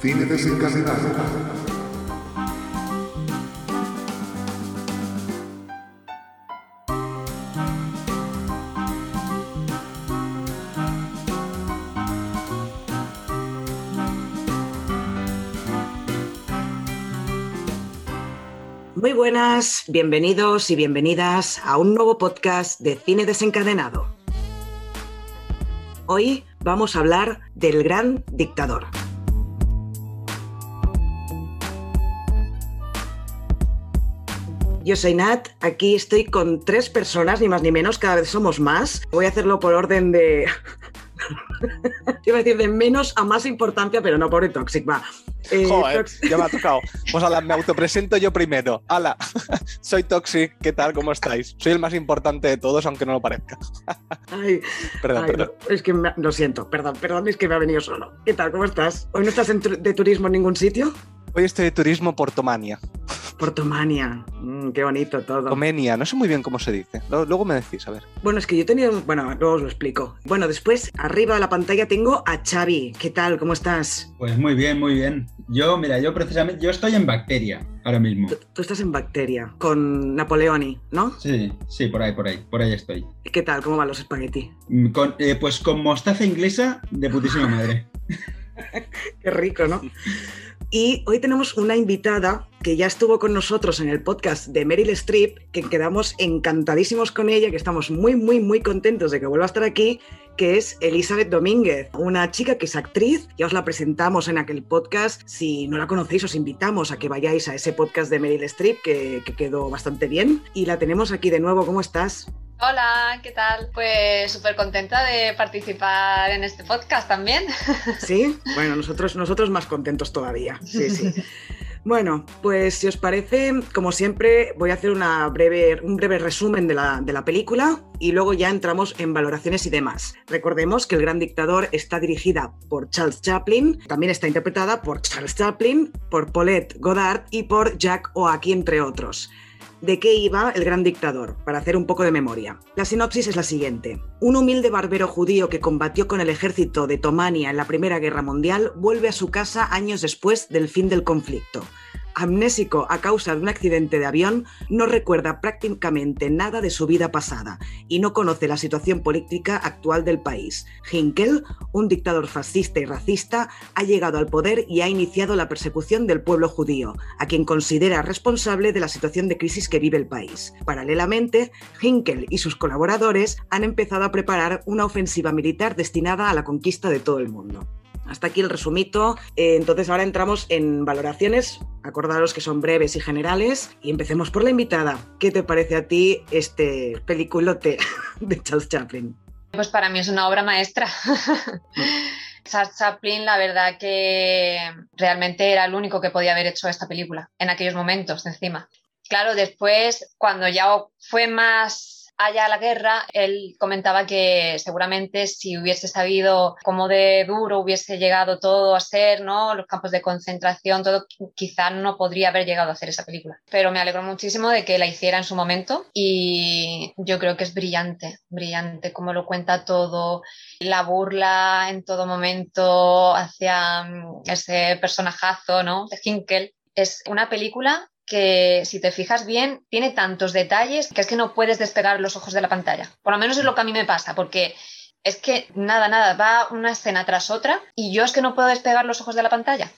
Cine desencadenado. Muy buenas, bienvenidos y bienvenidas a un nuevo podcast de Cine Desencadenado. Hoy vamos a hablar del gran dictador. Yo soy Nat, aquí estoy con tres personas, ni más ni menos, cada vez somos más. Voy a hacerlo por orden de... Iba a decir de menos a más importancia, pero no por Toxic, va. Eh, Joder, ya me ha tocado. Pues ala, me autopresento yo primero. Hala, soy Toxic, ¿qué tal? ¿Cómo estáis? Soy el más importante de todos, aunque no lo parezca. Ay, perdón, perdón. es que lo siento, perdón, perdón, es que me ha venido solo. ¿Qué tal? ¿Cómo estás? ¿Hoy no estás de turismo en ningún sitio? Hoy estoy de turismo Portomania. Portomania, mm, qué bonito todo. Comenia, no sé muy bien cómo se dice. Luego me decís, a ver. Bueno, es que yo he tenido. Bueno, luego os lo explico. Bueno, después, arriba de la pantalla tengo a Xavi. ¿Qué tal? ¿Cómo estás? Pues muy bien, muy bien. Yo, mira, yo precisamente. Yo estoy en Bacteria ahora mismo. Tú, estás en Bacteria, con Napoleoni, ¿no? Sí, sí, por ahí, por ahí. Por ahí estoy. ¿Qué tal? ¿Cómo van los espagueti? Mm, eh, pues con mostaza inglesa de putísima madre. qué rico, ¿no? Y hoy tenemos una invitada que ya estuvo con nosotros en el podcast de Meryl Streep, que quedamos encantadísimos con ella, que estamos muy, muy, muy contentos de que vuelva a estar aquí, que es Elizabeth Domínguez, una chica que es actriz. Ya os la presentamos en aquel podcast. Si no la conocéis, os invitamos a que vayáis a ese podcast de Meryl Streep, que, que quedó bastante bien. Y la tenemos aquí de nuevo. ¿Cómo estás? Hola, ¿qué tal? Pues súper contenta de participar en este podcast también. Sí, bueno, nosotros, nosotros más contentos todavía. Sí, sí. Bueno, pues si os parece, como siempre, voy a hacer una breve, un breve resumen de la, de la, película y luego ya entramos en valoraciones y demás. Recordemos que El Gran Dictador está dirigida por Charles Chaplin, también está interpretada por Charles Chaplin, por Paulette Goddard y por Jack Oaki, entre otros. ¿De qué iba el gran dictador? Para hacer un poco de memoria. La sinopsis es la siguiente. Un humilde barbero judío que combatió con el ejército de Tomania en la Primera Guerra Mundial vuelve a su casa años después del fin del conflicto amnésico a causa de un accidente de avión, no recuerda prácticamente nada de su vida pasada y no conoce la situación política actual del país. Hinkel, un dictador fascista y racista, ha llegado al poder y ha iniciado la persecución del pueblo judío, a quien considera responsable de la situación de crisis que vive el país. Paralelamente, Hinkel y sus colaboradores han empezado a preparar una ofensiva militar destinada a la conquista de todo el mundo. Hasta aquí el resumito. Eh, entonces ahora entramos en valoraciones. Acordaros que son breves y generales. Y empecemos por la invitada. ¿Qué te parece a ti este peliculote de Charles Chaplin? Pues para mí es una obra maestra. Charles Chaplin, la verdad que realmente era el único que podía haber hecho esta película en aquellos momentos, encima. Claro, después, cuando ya fue más allá la guerra, él comentaba que seguramente si hubiese sabido cómo de duro hubiese llegado todo a ser, ¿no? Los campos de concentración, todo, quizá no podría haber llegado a hacer esa película. Pero me alegro muchísimo de que la hiciera en su momento y yo creo que es brillante, brillante como lo cuenta todo, la burla en todo momento hacia mm, ese personajazo, ¿no? De Hinkel. Es una película que si te fijas bien, tiene tantos detalles que es que no puedes despegar los ojos de la pantalla. Por lo menos es lo que a mí me pasa, porque es que nada, nada, va una escena tras otra y yo es que no puedo despegar los ojos de la pantalla.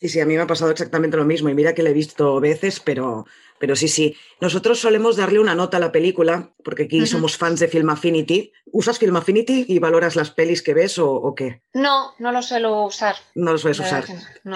Sí, sí, a mí me ha pasado exactamente lo mismo y mira que la he visto veces, pero, pero sí, sí. Nosotros solemos darle una nota a la película, porque aquí somos fans de Film Affinity. ¿Usas Film Affinity y valoras las pelis que ves o, qué? No, no lo suelo usar. No lo sueles usar.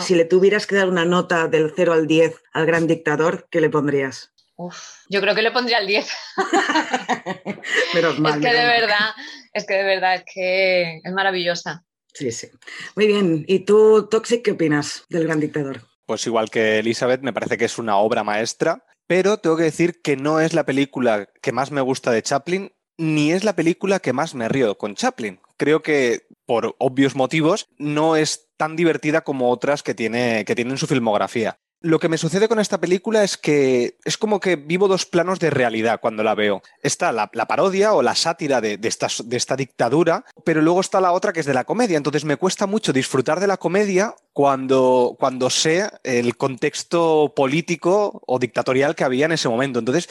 Si le tuvieras que dar una nota del 0 al 10 al gran dictador, ¿qué le pondrías? Uf, yo creo que le pondría el 10. menos mal. Es que de verdad, es que de verdad, es que es maravillosa. Sí, sí. Muy bien. ¿Y tú, Toxic, qué opinas del gran dictador? Pues igual que Elizabeth, me parece que es una obra maestra, pero tengo que decir que no es la película que más me gusta de Chaplin, ni es la película que más me río con Chaplin. Creo que, por obvios motivos, no es tan divertida como otras que tiene, que tiene en su filmografía. Lo que me sucede con esta película es que es como que vivo dos planos de realidad cuando la veo. Está la, parodia o la sátira de, esta, dictadura, pero luego está la otra que es de la comedia. Entonces me cuesta mucho disfrutar de la comedia cuando, cuando sé el contexto político o dictatorial que había en ese momento. Entonces,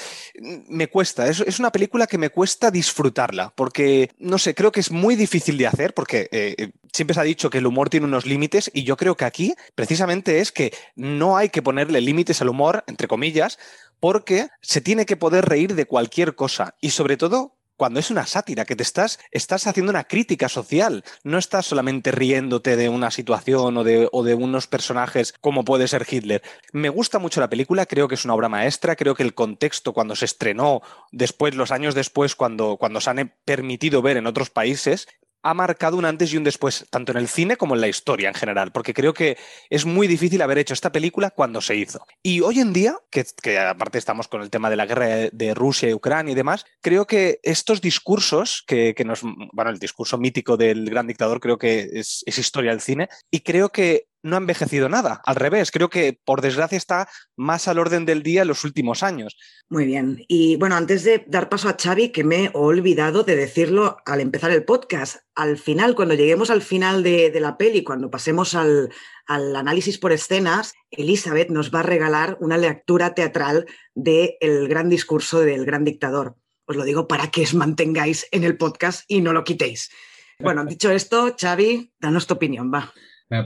me cuesta, es, una película que me cuesta disfrutarla, porque, no sé, creo que es muy difícil de hacer, porque eh, siempre se ha dicho que el humor tiene unos límites, y yo creo que aquí precisamente es que no hay que ponerle límites al humor, entre comillas, porque se tiene que poder reír de cualquier cosa, y sobre todo cuando es una sátira, que te estás, estás haciendo una crítica social, no estás solamente riéndote de una situación o de, o de, unos personajes como puede ser Hitler. Me gusta mucho la película, creo que es una obra maestra, creo que el contexto cuando se estrenó, después, los años después, cuando, cuando se han permitido ver en otros países, ha marcado un antes y un después, tanto en el cine como en la historia en general, porque creo que es muy difícil haber hecho esta película cuando se hizo. Y hoy en día, que, aparte estamos con el tema de la guerra de Rusia y Ucrania y demás, creo que estos discursos, que, nos, bueno, el discurso mítico del gran dictador creo que es, es historia del cine, y creo que no ha envejecido nada. Al revés, creo que por desgracia está más al orden del día en los últimos años. Muy bien. Y bueno, antes de dar paso a Xavi, que me he olvidado de decirlo al empezar el podcast, al final, cuando lleguemos al final de, la peli, cuando pasemos al, análisis por escenas, Elizabeth nos va a regalar una lectura teatral del el gran discurso del gran dictador. Os lo digo para que os mantengáis en el podcast y no lo quitéis. Bueno, dicho esto, Xavi, danos tu opinión, va.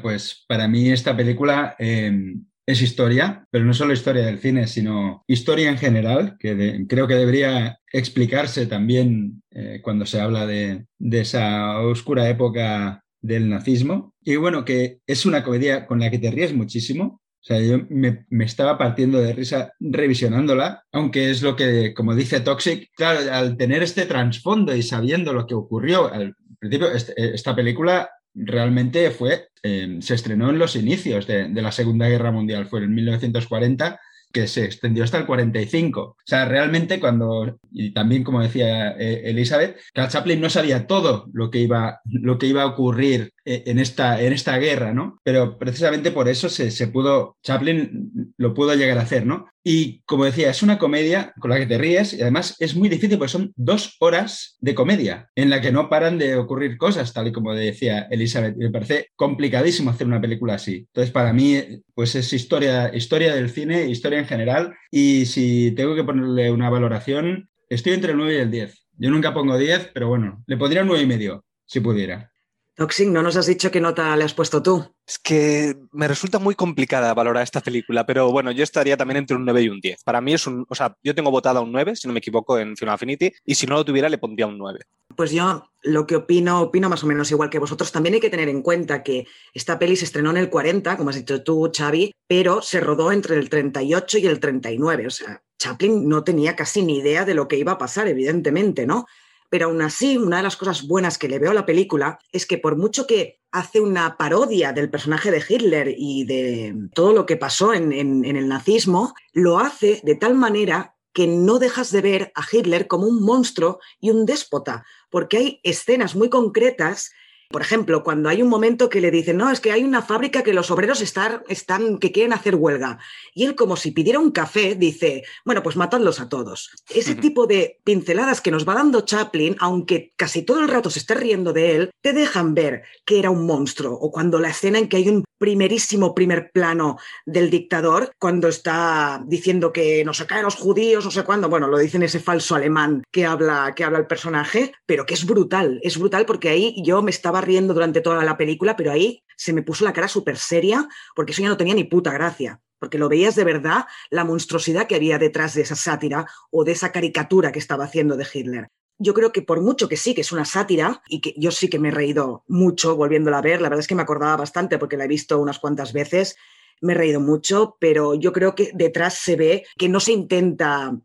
Pues para mí esta película em, es historia, pero no solo historia del cine, sino historia en general, que creo que debería explicarse también eh, cuando se habla de, esa oscura época del nazismo. Y bueno, que es una comedia con la que te ríes muchísimo. O sea, yo me, me, estaba partiendo de risa revisionándola, aunque es lo que, como dice Toxic, claro, al tener este trasfondo y sabiendo lo que ocurrió al principio, este, esta película realmente fue, eh, se estrenó en los inicios de, la Segunda Guerra Mundial, fue en 1940 que se extendió hasta el 45. O sea, realmente cuando, y también como decía eh, Elizabeth, Chaplin no sabía todo lo que iba, lo que iba a ocurrir en esta, en esta guerra, ¿no? Pero precisamente por eso se, se, pudo, Chaplin lo pudo llegar a hacer, ¿no? Y como decía, es una comedia con la que te ríes y además es muy difícil porque son dos horas de comedia en la que no paran de ocurrir cosas, tal y como decía Elizabeth. Me parece complicadísimo hacer una película así. Entonces, para mí, pues es historia, historia del cine, historia en general. Y si tengo que ponerle una valoración, estoy entre el 9 y el 10. Yo nunca pongo 10, pero bueno, le pondría un 9 y medio, si pudiera. Toxic, no nos has dicho qué nota le has puesto tú. Es que me resulta muy complicada valorar esta película, pero bueno, yo estaría también entre un 9 y un 10. Para mí es un, o sea, yo tengo votado un 9, si no me equivoco, en Film Affinity, y si no lo tuviera le pondría un 9. Pues yo lo que opino, opino más o menos igual que vosotros. También hay que tener en cuenta que esta peli se estrenó en el 40, como has dicho tú, Xavi, pero se rodó entre el 38 y el 39. O sea, Chaplin no tenía casi ni idea de lo que iba a pasar, evidentemente, ¿no? Pero aún así, una de las cosas buenas que le veo a la película es que por mucho que hace una parodia del personaje de Hitler y de todo lo que pasó en, el nazismo, lo hace de tal manera que no dejas de ver a Hitler como un monstruo y un déspota, porque hay escenas muy concretas por ejemplo, cuando hay un momento que le dicen, no, es que hay una fábrica que los obreros están, están, que quieren hacer huelga. Y él, como si pidiera un café, dice, bueno, pues matadlos a todos. Ese tipo de pinceladas que nos va dando Chaplin, aunque casi todo el rato se esté riendo de él, te dejan ver que era un monstruo. O cuando la escena en que hay un primerísimo primer plano del dictador, cuando está diciendo que no se caen los judíos, no sé cuándo, bueno, lo dicen ese falso alemán que habla, que habla el personaje, pero que es brutal, es brutal porque ahí yo me estaba riendo durante toda la película, pero ahí se me puso la cara súper seria porque eso ya no tenía ni puta gracia, porque lo veías de verdad la monstruosidad que había detrás de esa sátira o de esa caricatura que estaba haciendo de Hitler. Yo creo que por mucho que sí, que es una sátira y que yo sí que me he reído mucho volviéndola a ver, la verdad es que me acordaba bastante porque la he visto unas cuantas veces, me he reído mucho, pero yo creo que detrás se ve que no se intenta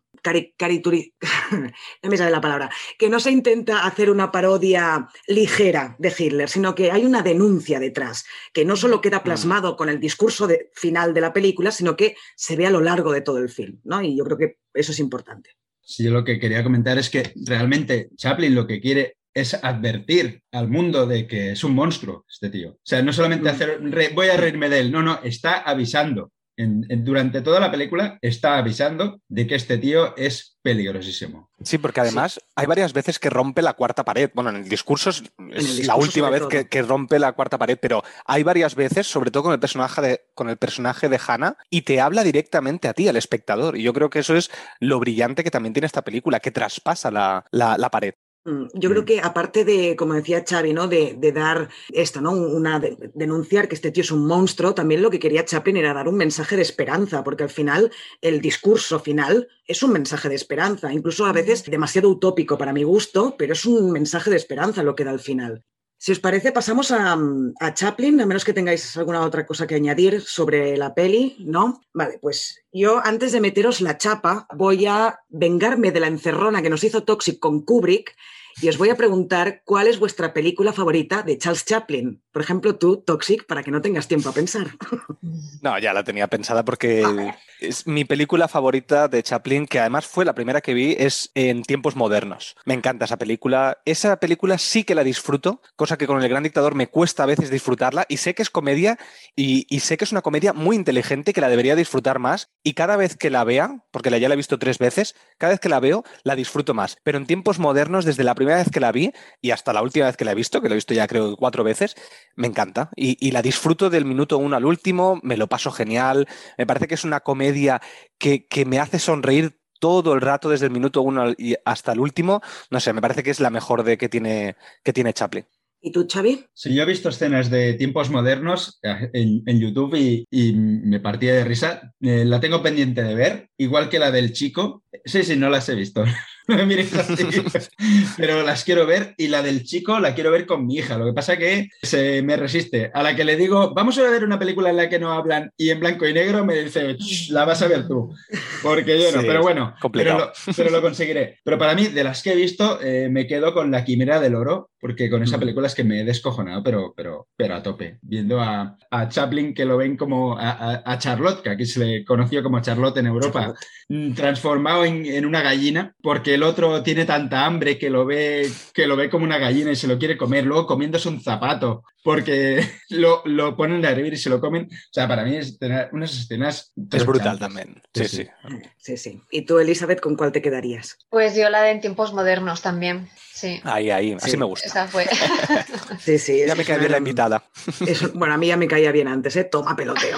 carituri... no me sale la palabra, que no se intenta hacer una parodia ligera de Hitler, sino que hay una denuncia detrás, que no solo queda plasmado con el discurso final de la película, sino que se ve a lo largo de todo el film, ¿no? Y yo creo que eso es importante. Sí, yo lo que quería comentar es que realmente Chaplin lo que quiere es advertir al mundo de que es un monstruo este tío. O sea, no solamente hacer, voy a reírme de él, no, no, está avisando durante toda la película está avisando de que este tío es peligrosísimo. Sí, porque además hay varias veces que rompe la cuarta pared. Bueno, en el discurso es, la última vez que, rompe la cuarta pared, pero hay varias veces, sobre todo con el personaje de, con el personaje de Hannah, y te habla directamente a ti, al espectador. Y yo creo que eso es lo brillante que también tiene esta película, que traspasa la pared. Mm, yo creo mm. que aparte de, como decía Xavi, ¿no? de, dar esto, ¿no? Una, denunciar que este tío es un monstruo, también lo que quería Chaplin era dar un mensaje de esperanza, porque al final el discurso final es un mensaje de esperanza, incluso a veces demasiado utópico para mi gusto, pero es un mensaje de esperanza lo que da al final. Si os parece, pasamos a, a, Chaplin, a menos que tengáis alguna otra cosa que añadir sobre la peli, ¿no? Vale, pues yo antes de meteros la chapa voy a vengarme de la encerrona que nos hizo Toxic con Kubrick y os voy a preguntar cuál es vuestra película favorita de Charles Chaplin. Por ejemplo, tú, Toxic, para que no tengas tiempo a pensar. No, ya la tenía pensada porque es mi película favorita de Chaplin, que además fue la primera que vi, es En tiempos modernos. Me encanta esa película. Esa película sí que la disfruto, cosa que con El Gran Dictador me cuesta a veces disfrutarla y sé que es comedia y, sé que es una comedia muy inteligente que la debería disfrutar más y cada vez que la vea, porque ya la he visto tres veces, cada vez que la veo la disfruto más. Pero en tiempos modernos, desde la primera vez que la vi y hasta la última vez que la he visto, que lo he visto ya creo cuatro veces, me encanta. Y, la disfruto del minuto uno al último, me lo paso genial. Me parece que es una comedia que, que me hace sonreír todo el rato, desde el minuto uno hasta el último. No sé, me parece que es la mejor de que tiene, que tiene Chaplin. ¿Y tú, Xavi? Sí, yo he visto escenas de tiempos modernos eh, en, YouTube y, me partía de risa. Eh, la tengo pendiente de ver, igual que la del chico. Sí, sí, no las he visto. pero las quiero ver y la del chico la quiero ver con mi hija. Lo que pasa que se me resiste. A la que le digo, vamos a ver una película en la que no hablan y en blanco y negro, me dice, la vas a ver tú. Porque yo no, pero bueno, pero lo, conseguiré. Pero para mí, de las que he visto, eh, me quedo con La Quimera del Oro, porque con esa película es que me he descojonado, pero, pero, pero a tope. Viendo a, Chaplin, que lo ven como a, Charlotte, que aquí se le conoció como Charlotte en Europa, mm, transformado en, en una gallina, porque el otro tiene tanta hambre que lo ve, que lo ve como una gallina y se lo quiere comer, luego comiéndose un zapato, porque lo, lo ponen a hervir y se lo comen. O sea, para mí es tener unas escenas. Es brutal también. Sí sí. sí, sí. ¿Y tú, Elizabeth, con cuál te quedarías? Pues yo la de en tiempos modernos también. Sí. Ahí, ahí, así me gusta. Esa fue. sí, sí. Ya me cae bien la invitada. bueno, a mí ya me caía bien antes, ¿eh? Toma peloteo.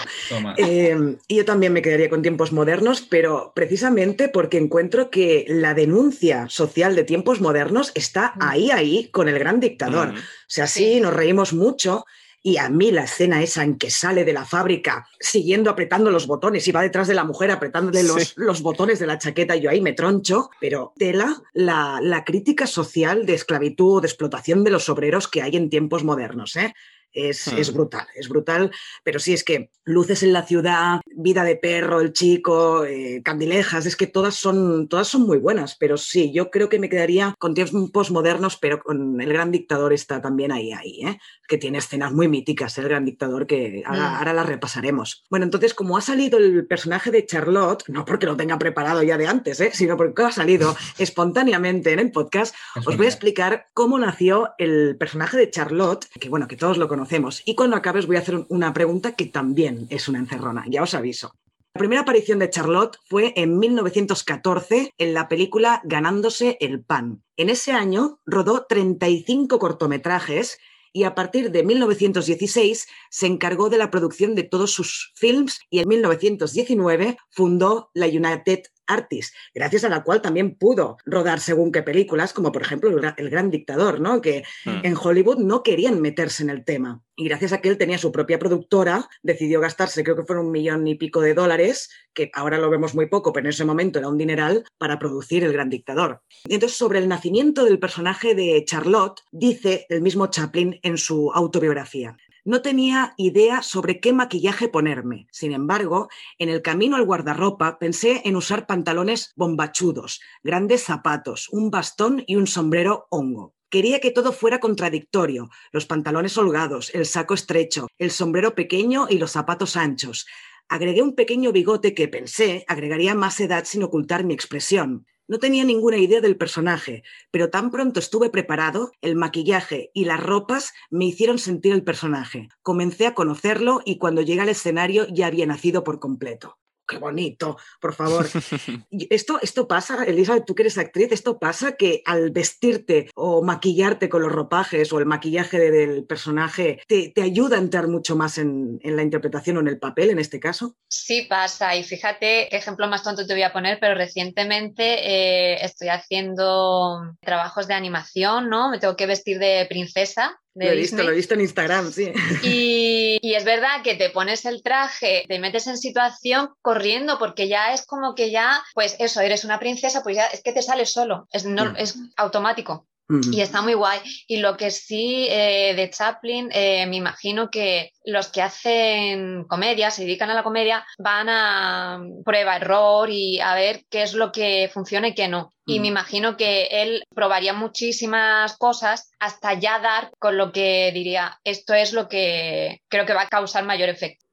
Eh, y yo también me quedaría con tiempos modernos, pero precisamente porque encuentro que la denuncia social de tiempos modernos está mm. ahí, ahí, con el gran dictador. Mm. O sea, sí, nos reímos mucho, y a mí la escena esa en que sale de la fábrica siguiendo apretando los botones y va detrás de la mujer apretándole los, los, botones de la chaqueta, yo ahí me troncho, pero tela la, la crítica social de esclavitud o de explotación de los obreros que hay en tiempos modernos. ¿eh? Es, es, hmm. brutal, es brutal, pero sí es que luces en la ciudad, vida de perro, el chico, eh, candilejas, es que todas son, todas son muy buenas, pero sí, yo creo que me quedaría con tiempos modernos, pero con el gran dictador está también ahí, ahí, ¿eh? que tiene escenas muy míticas, el gran dictador, que ahora, hmm. ahora las repasaremos. Bueno, entonces, como ha salido el personaje de Charlotte, no porque lo tenga preparado ya de antes, ¿eh? sino porque ha salido espontáneamente en el podcast, os voy a explicar cómo nació el personaje de Charlotte, que bueno, que todos lo conocen Y cuando acabe os voy a hacer una pregunta que también es una encerrona, ya os aviso. La primera aparición de Charlotte fue en 1914 en la película Ganándose el Pan. En ese año rodó 35 cortometrajes y a partir de 1916 se encargó de la producción de todos sus films y en 1919 fundó la United Artist, gracias a la cual también pudo rodar según qué películas, como por ejemplo El Gran Dictador, ¿no? que hmm. en Hollywood no querían meterse en el tema. Y gracias a que él tenía su propia productora, decidió gastarse, creo que fueron un millón y pico de dólares, que ahora lo vemos muy poco, pero en ese momento era un dineral, para producir El Gran Dictador. Y entonces, sobre el nacimiento del personaje de Charlotte, dice el mismo Chaplin en su autobiografía. No tenía idea sobre qué maquillaje ponerme. Sin embargo, en el camino al guardarropa pensé en usar pantalones bombachudos, grandes zapatos, un bastón y un sombrero hongo. Quería que todo fuera contradictorio, los pantalones holgados, el saco estrecho, el sombrero pequeño y los zapatos anchos. Agregué un pequeño bigote que pensé agregaría más edad sin ocultar mi expresión. No tenía ninguna idea del personaje, pero tan pronto estuve preparado, el maquillaje y las ropas me hicieron sentir el personaje. Comencé a conocerlo y cuando llegué al escenario ya había nacido por completo qué bonito, por favor. esto, esto pasa, Elisa, tú que eres actriz, esto pasa que al vestirte o maquillarte con los ropajes o el maquillaje del personaje te, ayuda a entrar mucho más en, la interpretación o en el papel en este caso. Sí pasa y fíjate qué ejemplo más tonto te voy a poner, pero recientemente eh, estoy haciendo trabajos de animación, ¿no? Me tengo que vestir de princesa lo he visto, lo he visto en Instagram, sí. Y, y, es verdad que te pones el traje, te metes en situación corriendo, porque ya es como que ya, pues eso, eres una princesa, pues ya es que te sale solo, es, no, es automático. Y está muy guay. Y lo que sí eh, de Chaplin, eh, me imagino que los que hacen comedia, se dedican a la comedia, van a prueba, error y a ver qué es lo que funciona y qué no. Y me imagino que él probaría muchísimas cosas hasta ya dar con lo que diría, esto es lo que creo que va a causar mayor efecto.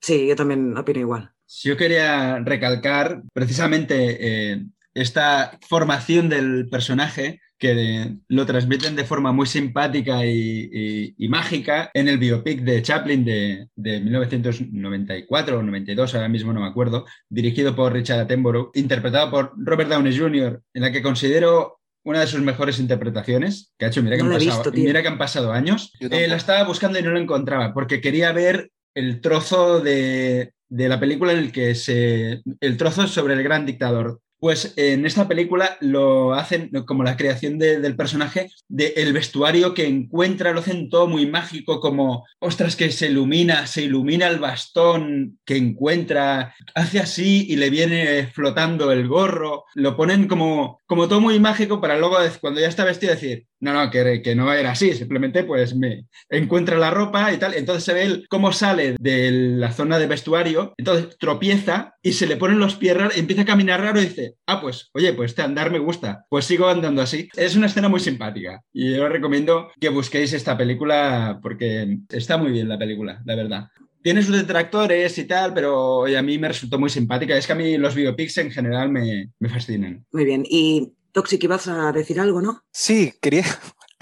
Sí, yo también opino igual. Yo quería recalcar precisamente eh, esta formación del personaje que lo transmiten de forma muy simpática y, mágica en el biopic de Chaplin de, 1994 o 92, ahora mismo no me acuerdo, dirigido por Richard Attenborough, interpretado por Robert Downey Jr., en la que considero una de sus mejores interpretaciones que ha hecho. Mira que, han, pasado, mira que han pasado años. Eh, la estaba buscando y no la encontraba porque quería ver el trozo de, de la película en el que se... el trozo sobre el gran dictador pues en esta película lo hacen como la creación del personaje, del vestuario que encuentra, lo hacen todo muy mágico, como, ostras, que se ilumina, se ilumina el bastón que encuentra, hace así y le viene flotando el gorro, lo ponen como, como todo muy mágico para luego, cuando ya está vestido, decir, no, no, que, que no va a ir así, simplemente pues me encuentra la ropa y tal, entonces se ve cómo sale de la zona de vestuario, entonces tropieza y se le ponen los pies raros, empieza a caminar raro y dice, ah, pues, oye, pues este andar me gusta, pues sigo andando así. Es una escena muy simpática y yo os recomiendo que busquéis esta película porque está muy bien la película, la verdad tiene sus detractores y tal, pero a mí me resultó muy simpática. Es que a mí los biopics en general me, me fascinan. Muy bien. Y Toxic, ibas a decir algo, ¿no? Sí, quería,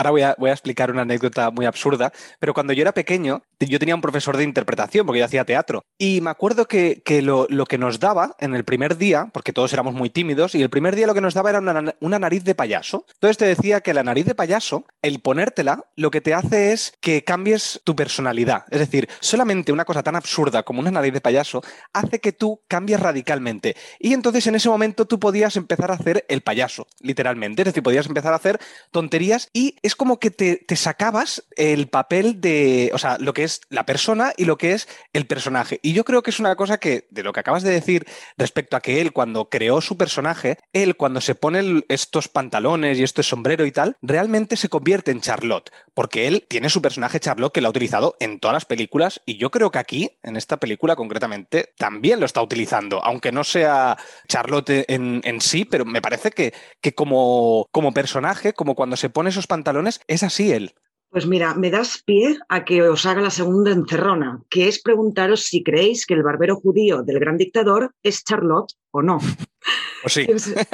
Ahora voy a, voy a, explicar una anécdota muy absurda, pero cuando yo era pequeño, yo tenía un profesor de interpretación, porque yo hacía teatro, y me acuerdo que, lo, que, nos daba en el primer día, porque todos éramos muy tímidos, y el primer día lo que nos daba era una, nariz de payaso. Entonces te decía que la nariz de payaso, el ponértela, lo que te hace es que cambies tu personalidad. Es decir, solamente una cosa tan absurda como una nariz de payaso hace que tú cambies radicalmente. Y entonces en ese momento tú podías empezar a hacer el payaso, literalmente. Es decir, podías empezar a hacer tonterías y es como que te, sacabas el papel de, o sea, lo que es la persona y lo que es el personaje. Y yo creo que es una cosa que, de lo que acabas de decir respecto a que él cuando creó su personaje, él cuando se pone estos pantalones y este sombrero y tal, realmente se convierte en Charlotte, porque él tiene su personaje Charlotte que lo ha utilizado en todas las películas y yo creo que aquí, en esta película concretamente, también lo está utilizando, aunque no sea Charlotte en, sí, pero me parece que, que como, como personaje, como cuando se pone esos pantalones, es así él. Pues mira, me das pie a que os haga la segunda encerrona, que es preguntaros si creéis que el barbero judío del gran dictador es Charlotte o no. Pues sí.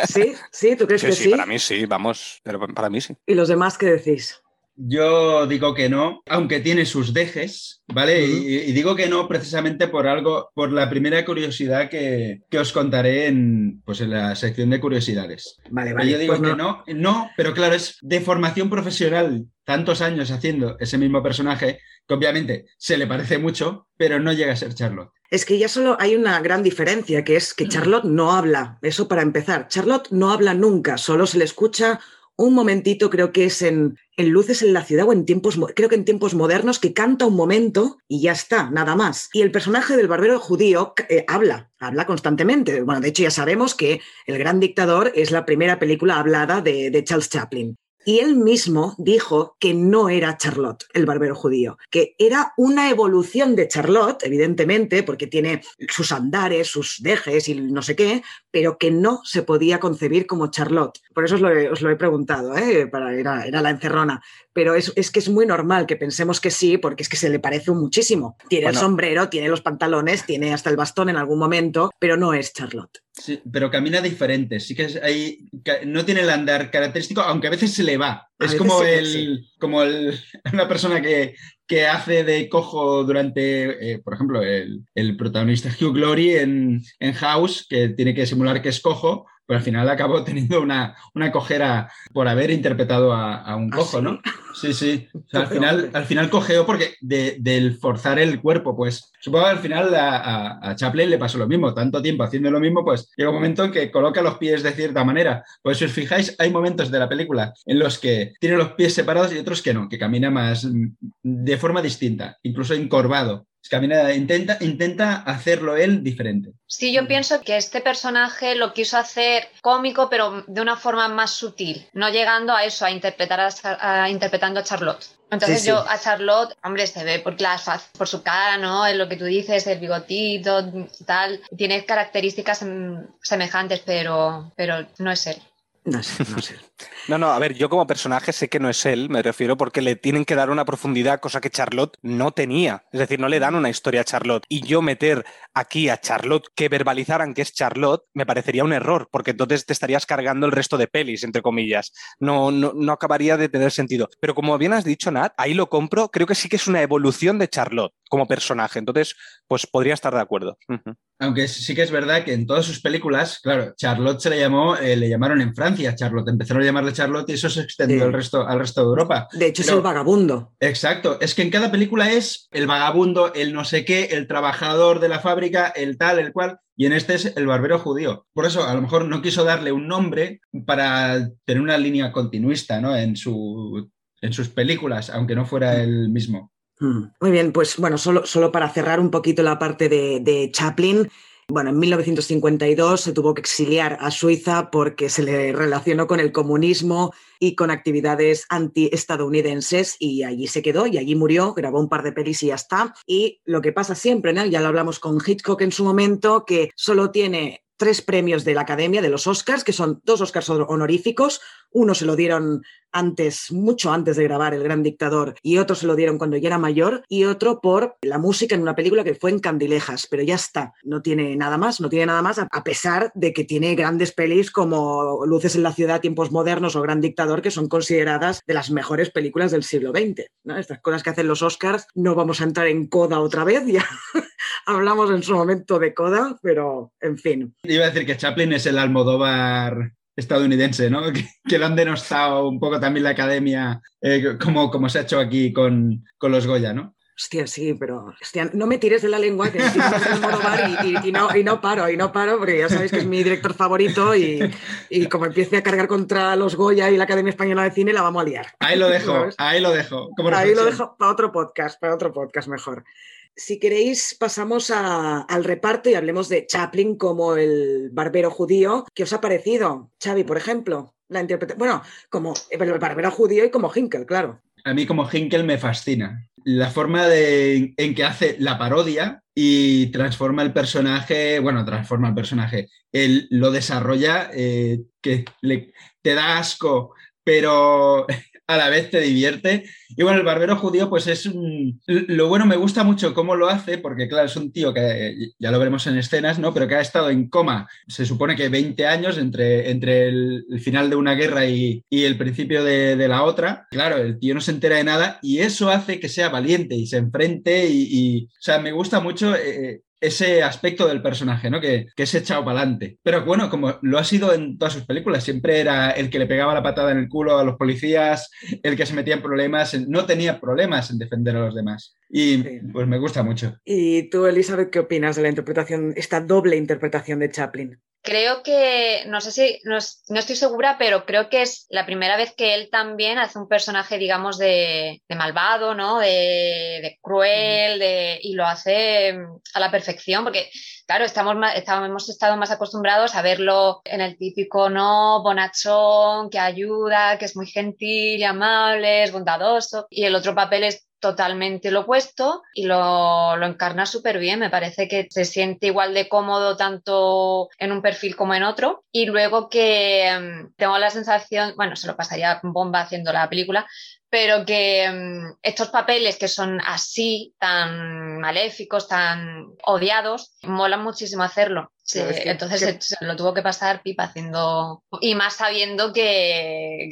¿Sí? ¿Sí? ¿Tú crees que sí? Sí, para mí sí, vamos, pero para mí sí. ¿Y los demás qué decís? Yo digo que no, aunque tiene sus dejes, ¿vale? y, digo que no precisamente por algo, por la primera curiosidad que, os contaré en, pues en la sección de curiosidades. Vale, vale. yo digo pues que no. no, pero claro, es de formación profesional, tantos años haciendo ese mismo personaje, que obviamente se le parece mucho, pero no llega a ser Charlotte. Es que ya solo hay una gran diferencia, que es que Charlotte no habla, eso para empezar. Charlotte no habla nunca, solo se le escucha un momentito, creo que es en, en, Luces en la ciudad o en tiempos, creo que en tiempos modernos, que canta un momento y ya está, nada más. Y el personaje del barbero judío eh, habla, habla constantemente. Bueno, de hecho ya sabemos que El Gran Dictador es la primera película hablada de, de Charles Chaplin. Y él mismo dijo que no era Charlotte, el barbero judío, que era una evolución de Charlotte, evidentemente, porque tiene sus andares, sus dejes y no sé qué, pero que no se podía concebir como Charlotte. Por eso os lo he, preguntado, ¿eh? Para, era, era la encerrona. pero es, es, que es muy normal que pensemos que sí, porque es que se le parece muchísimo. Tiene el sombrero, tiene los pantalones, tiene hasta el bastón en algún momento, pero no es Charlotte. Sí, pero camina diferente. Sí que es ahí, no tiene el andar característico, aunque a veces se le va. es como el, como el, una persona que, que hace de cojo durante, eh, por ejemplo, el, el, protagonista Hugh Glory en, en House, que tiene que simular que es cojo, pero al final acabó teniendo una, una cojera por haber interpretado a, un ¿Ah, cojo, ¿no? Sí, sí. al, final, al final cojeó porque del forzar el cuerpo, pues supongo que al final a, Chaplin le pasó lo mismo, tanto tiempo haciendo lo mismo, pues llega un momento en que coloca los pies de cierta manera. Pues si os fijáis, hay momentos de la película en los que tiene los pies separados y otros que no, que camina más de forma distinta, incluso encorvado camina, intenta, intenta hacerlo él diferente. Sí, yo pienso que este personaje lo quiso hacer cómico, pero de una forma más sutil, no llegando a eso, a interpretar a, interpretando a Charlotte. Entonces yo a Charlotte, hombre, se ve por, la, por su cara, ¿no? Es lo que tú dices, el bigotito, tal. Tiene características semejantes, pero, pero no es él. No sé, no sé. No, no, a ver, yo como personaje sé que no es él, me refiero porque le tienen que dar una profundidad, cosa que Charlotte no tenía. Es decir, no le dan una historia a Charlotte. Y yo meter aquí a Charlotte que verbalizaran que es Charlotte me parecería un error, porque entonces te estarías cargando el resto de pelis, entre comillas. No, no, no acabaría de tener sentido. Pero como bien has dicho, Nat, ahí lo compro, creo que sí que es una evolución de Charlotte como personaje. Entonces, pues podría estar de acuerdo. Aunque sí que es verdad que en todas sus películas, claro, Charlotte se le llamó, eh, le llamaron en Francia Charlotte, empezaron a llamarle Charlotte y eso se extendió al, resto, al resto de Europa. De hecho, es el vagabundo. Exacto, es que en cada película es el vagabundo, el no sé qué, el trabajador de la fábrica, el tal, el cual, y en este es el barbero judío. Por eso, a lo mejor no quiso darle un nombre para tener una línea continuista ¿no? en, su, en sus películas, aunque no fuera el mismo. Mm, muy bien, pues bueno, solo, solo para cerrar un poquito la parte de, de Chaplin, bueno, en 1952 se tuvo que exiliar a Suiza porque se le relacionó con el comunismo y con actividades antiestadounidenses y allí se quedó y allí murió, grabó un par de pelis y ya está. Y lo que pasa siempre, ¿no? ya lo hablamos con Hitchcock en su momento, que solo tiene tres premios de la Academia, de los Oscars, que son dos Oscars honoríficos. Uno se lo dieron antes, mucho antes de grabar El Gran Dictador, y otro se lo dieron cuando ya era mayor, y otro por la música en una película que fue en Candilejas, pero ya está, no tiene nada más, no tiene nada más, a pesar de que tiene grandes pelis como Luces en la ciudad, Tiempos modernos o Gran Dictador, que son consideradas de las mejores películas del siglo XX. Estas cosas que hacen los Oscars, no vamos a entrar en coda otra vez, ya hablamos en su momento de coda, pero en fin. Iba a decir que Chaplin es el Almodóvar estadounidense, ¿no? Que, lo han denostado un poco también la academia, eh, como, como se ha hecho aquí con, con los Goya, ¿no? Hostia, sí, pero hostia, no me tires de la lengua, que y, y, no, y no paro, y no paro, porque ya sabéis que es mi director favorito y, y, como empiece a cargar contra los Goya y la Academia Española de Cine, la vamos a liar. Ahí lo dejo, ahí lo dejo. ahí lo dejo para otro podcast, para otro podcast mejor si queréis, pasamos al reparto y hablemos de Chaplin como el barbero judío. ¿Qué os ha parecido, Xavi, por ejemplo? La Bueno, como el barbero judío y como Hinkel, claro. A mí como Hinkel me fascina. La forma en que hace la parodia y transforma el personaje, bueno, transforma el personaje, él lo desarrolla, eh, que le, te da asco, pero a la vez te divierte. Y bueno, el barbero judío, pues es un... Lo bueno, me gusta mucho cómo lo hace, porque claro, es un tío que ya lo veremos en escenas, ¿no? Pero que ha estado en coma, se supone que 20 años entre, entre el, final de una guerra y, el principio de, la otra. Claro, el tío no se entera de nada y eso hace que sea valiente y se enfrente y... o sea, me gusta mucho... Eh, ese aspecto del personaje, ¿no? Que, que es echado para adelante. Pero bueno, como lo ha sido en todas sus películas, siempre era el que le pegaba la patada en el culo a los policías, el que se metía en problemas, no tenía problemas en defender a los demás. Y pues me gusta mucho. ¿Y tú, Elizabeth, qué opinas de la interpretación, esta doble interpretación de Chaplin? Creo que, no sé si, no, estoy segura, pero creo que es la primera vez que él también hace un personaje, digamos, de, malvado, ¿no? De, cruel, de, y lo hace a la perfección, porque, claro, estamos, hemos estado más acostumbrados a verlo en el típico, ¿no? Bonachón, que ayuda, que es muy gentil amable, es bondadoso, y el otro papel es totalmente lo opuesto y lo, lo encarna súper bien. Me parece que se siente igual de cómodo tanto en un perfil como en otro. Y luego que mm, tengo la sensación, bueno, se lo pasaría bomba haciendo la película, pero que mm, estos papeles que son así, tan maléficos, tan odiados, molan muchísimo hacerlo. Entonces se, lo tuvo que pasar pipa haciendo y más sabiendo que,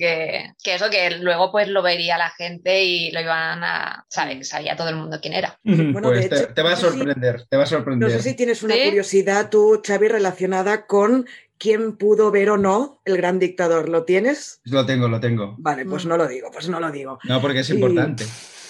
que, eso que luego pues lo vería la gente y lo iban a saber sabía todo el mundo quién era bueno, pues te, va a sorprender te va a sorprender no sé si tienes una curiosidad tú Xavi relacionada con quién pudo ver o no el gran dictador. ¿Lo tienes? Lo tengo, lo tengo. Vale, pues no lo digo, pues no lo digo. No, porque es importante.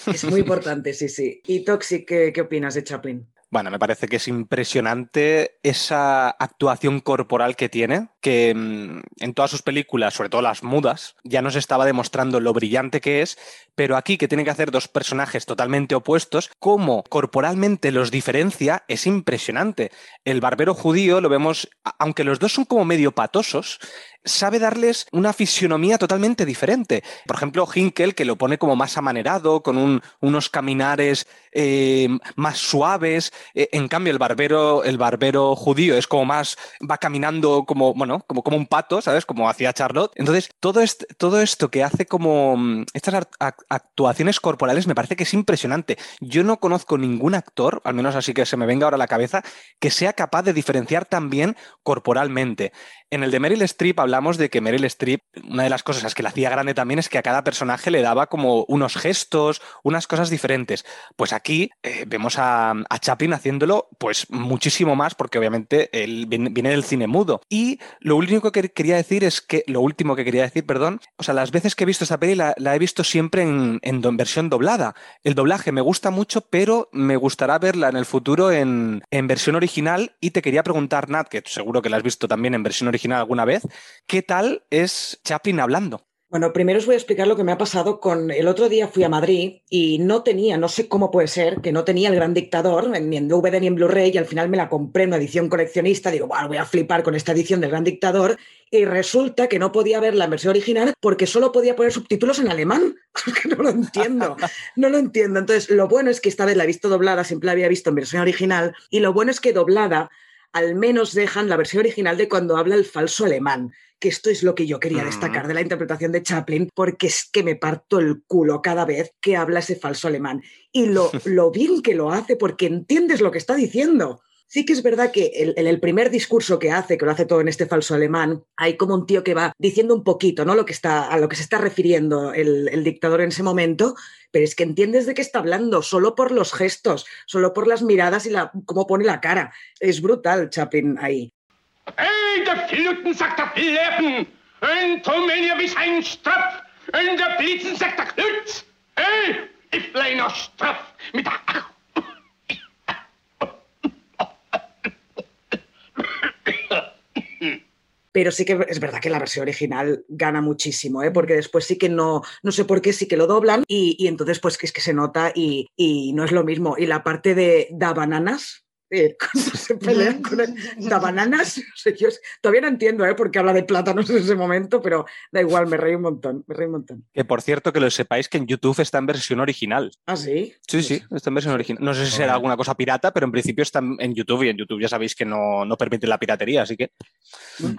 Es muy importante, sí, sí. ¿Y Toxic, qué, qué opinas de Chaplin? Bueno, me parece que es impresionante esa actuación corporal que tiene, que mm, en todas sus películas, sobre todo las mudas, ya nos estaba demostrando lo brillante que es, pero aquí que tiene que hacer dos personajes totalmente opuestos, cómo corporalmente los diferencia es impresionante. El barbero judío lo vemos, aunque los dos son como medio patosos, sabe darles una fisionomía totalmente diferente. Por ejemplo, Hinkel, que lo pone como más amanerado, con unos caminares eh, más suaves. Eh, en cambio, el barbero, el barbero judío es como más, va caminando como, bueno, como, como un pato, ¿sabes? Como hacía Charlotte. Entonces, todo, todo esto que hace como mm, estas actuaciones corporales me parece que es impresionante. Yo no conozco ningún actor, al menos así que se me venga ahora a la cabeza, que sea capaz de diferenciar también corporalmente. En el de Meryl Streep hablamos de que Meryl Streep, una de las cosas que la hacía grande también es que a cada personaje le daba como unos gestos, unas cosas diferentes. Pues aquí eh, vemos a, Chaplin haciéndolo pues muchísimo más porque obviamente él viene, del cine mudo. Y lo único que quería decir es que, lo último que quería decir, perdón, o sea, las veces que he visto esta peli la, he visto siempre en, versión doblada. El doblaje me gusta mucho, pero me gustará verla en el futuro en, en versión original y te quería preguntar, Nat, que seguro que la has visto también en versión original, alguna vez. ¿Qué tal es Chaplin hablando? Bueno, primero os voy a explicar lo que me ha pasado con el otro día fui a Madrid y no tenía, no sé cómo puede ser, que no tenía el gran dictador ni en DVD ni en Blu-ray y al final me la compré en una edición coleccionista, digo, bueno, voy a flipar con esta edición del gran dictador y resulta que no podía ver la versión original porque solo podía poner subtítulos en alemán. no lo entiendo, no lo entiendo. Entonces, lo bueno es que esta vez la he visto doblada, siempre la había visto en versión original y lo bueno es que doblada al menos dejan la versión original de cuando habla el falso alemán, que esto es lo que yo quería destacar de la interpretación de Chaplin, porque es que me parto el culo cada vez que habla ese falso alemán. Y lo, lo bien que lo hace, porque entiendes lo que está diciendo. Sí que es verdad que en el, primer discurso que hace, que lo hace todo en este falso alemán, hay como un tío que va diciendo un poquito, ¿no? Lo que está, a lo que se está refiriendo el, dictador en ese momento, pero es que entiendes de qué está hablando, solo por los gestos, solo por las miradas y la, cómo pone la cara. Es brutal Chaplin ahí. Pero sí que es verdad que la versión original gana muchísimo, ¿eh? porque después sí que no, no sé por qué sí que lo doblan y, entonces pues que es que se nota y, y, no es lo mismo. Y la parte de da bananas, cuando se pelean con el, da bananas, todavía no entiendo ¿eh? por qué habla de plátanos en ese momento, pero da igual, me reí un montón, me reí un montón. Que por cierto, que lo sepáis que en YouTube está en versión original. ¿Ah, sí? Sí, sí, está en versión original. No sé si será alguna cosa pirata, pero en principio está en YouTube y en YouTube ya sabéis que no, no permite la piratería, así que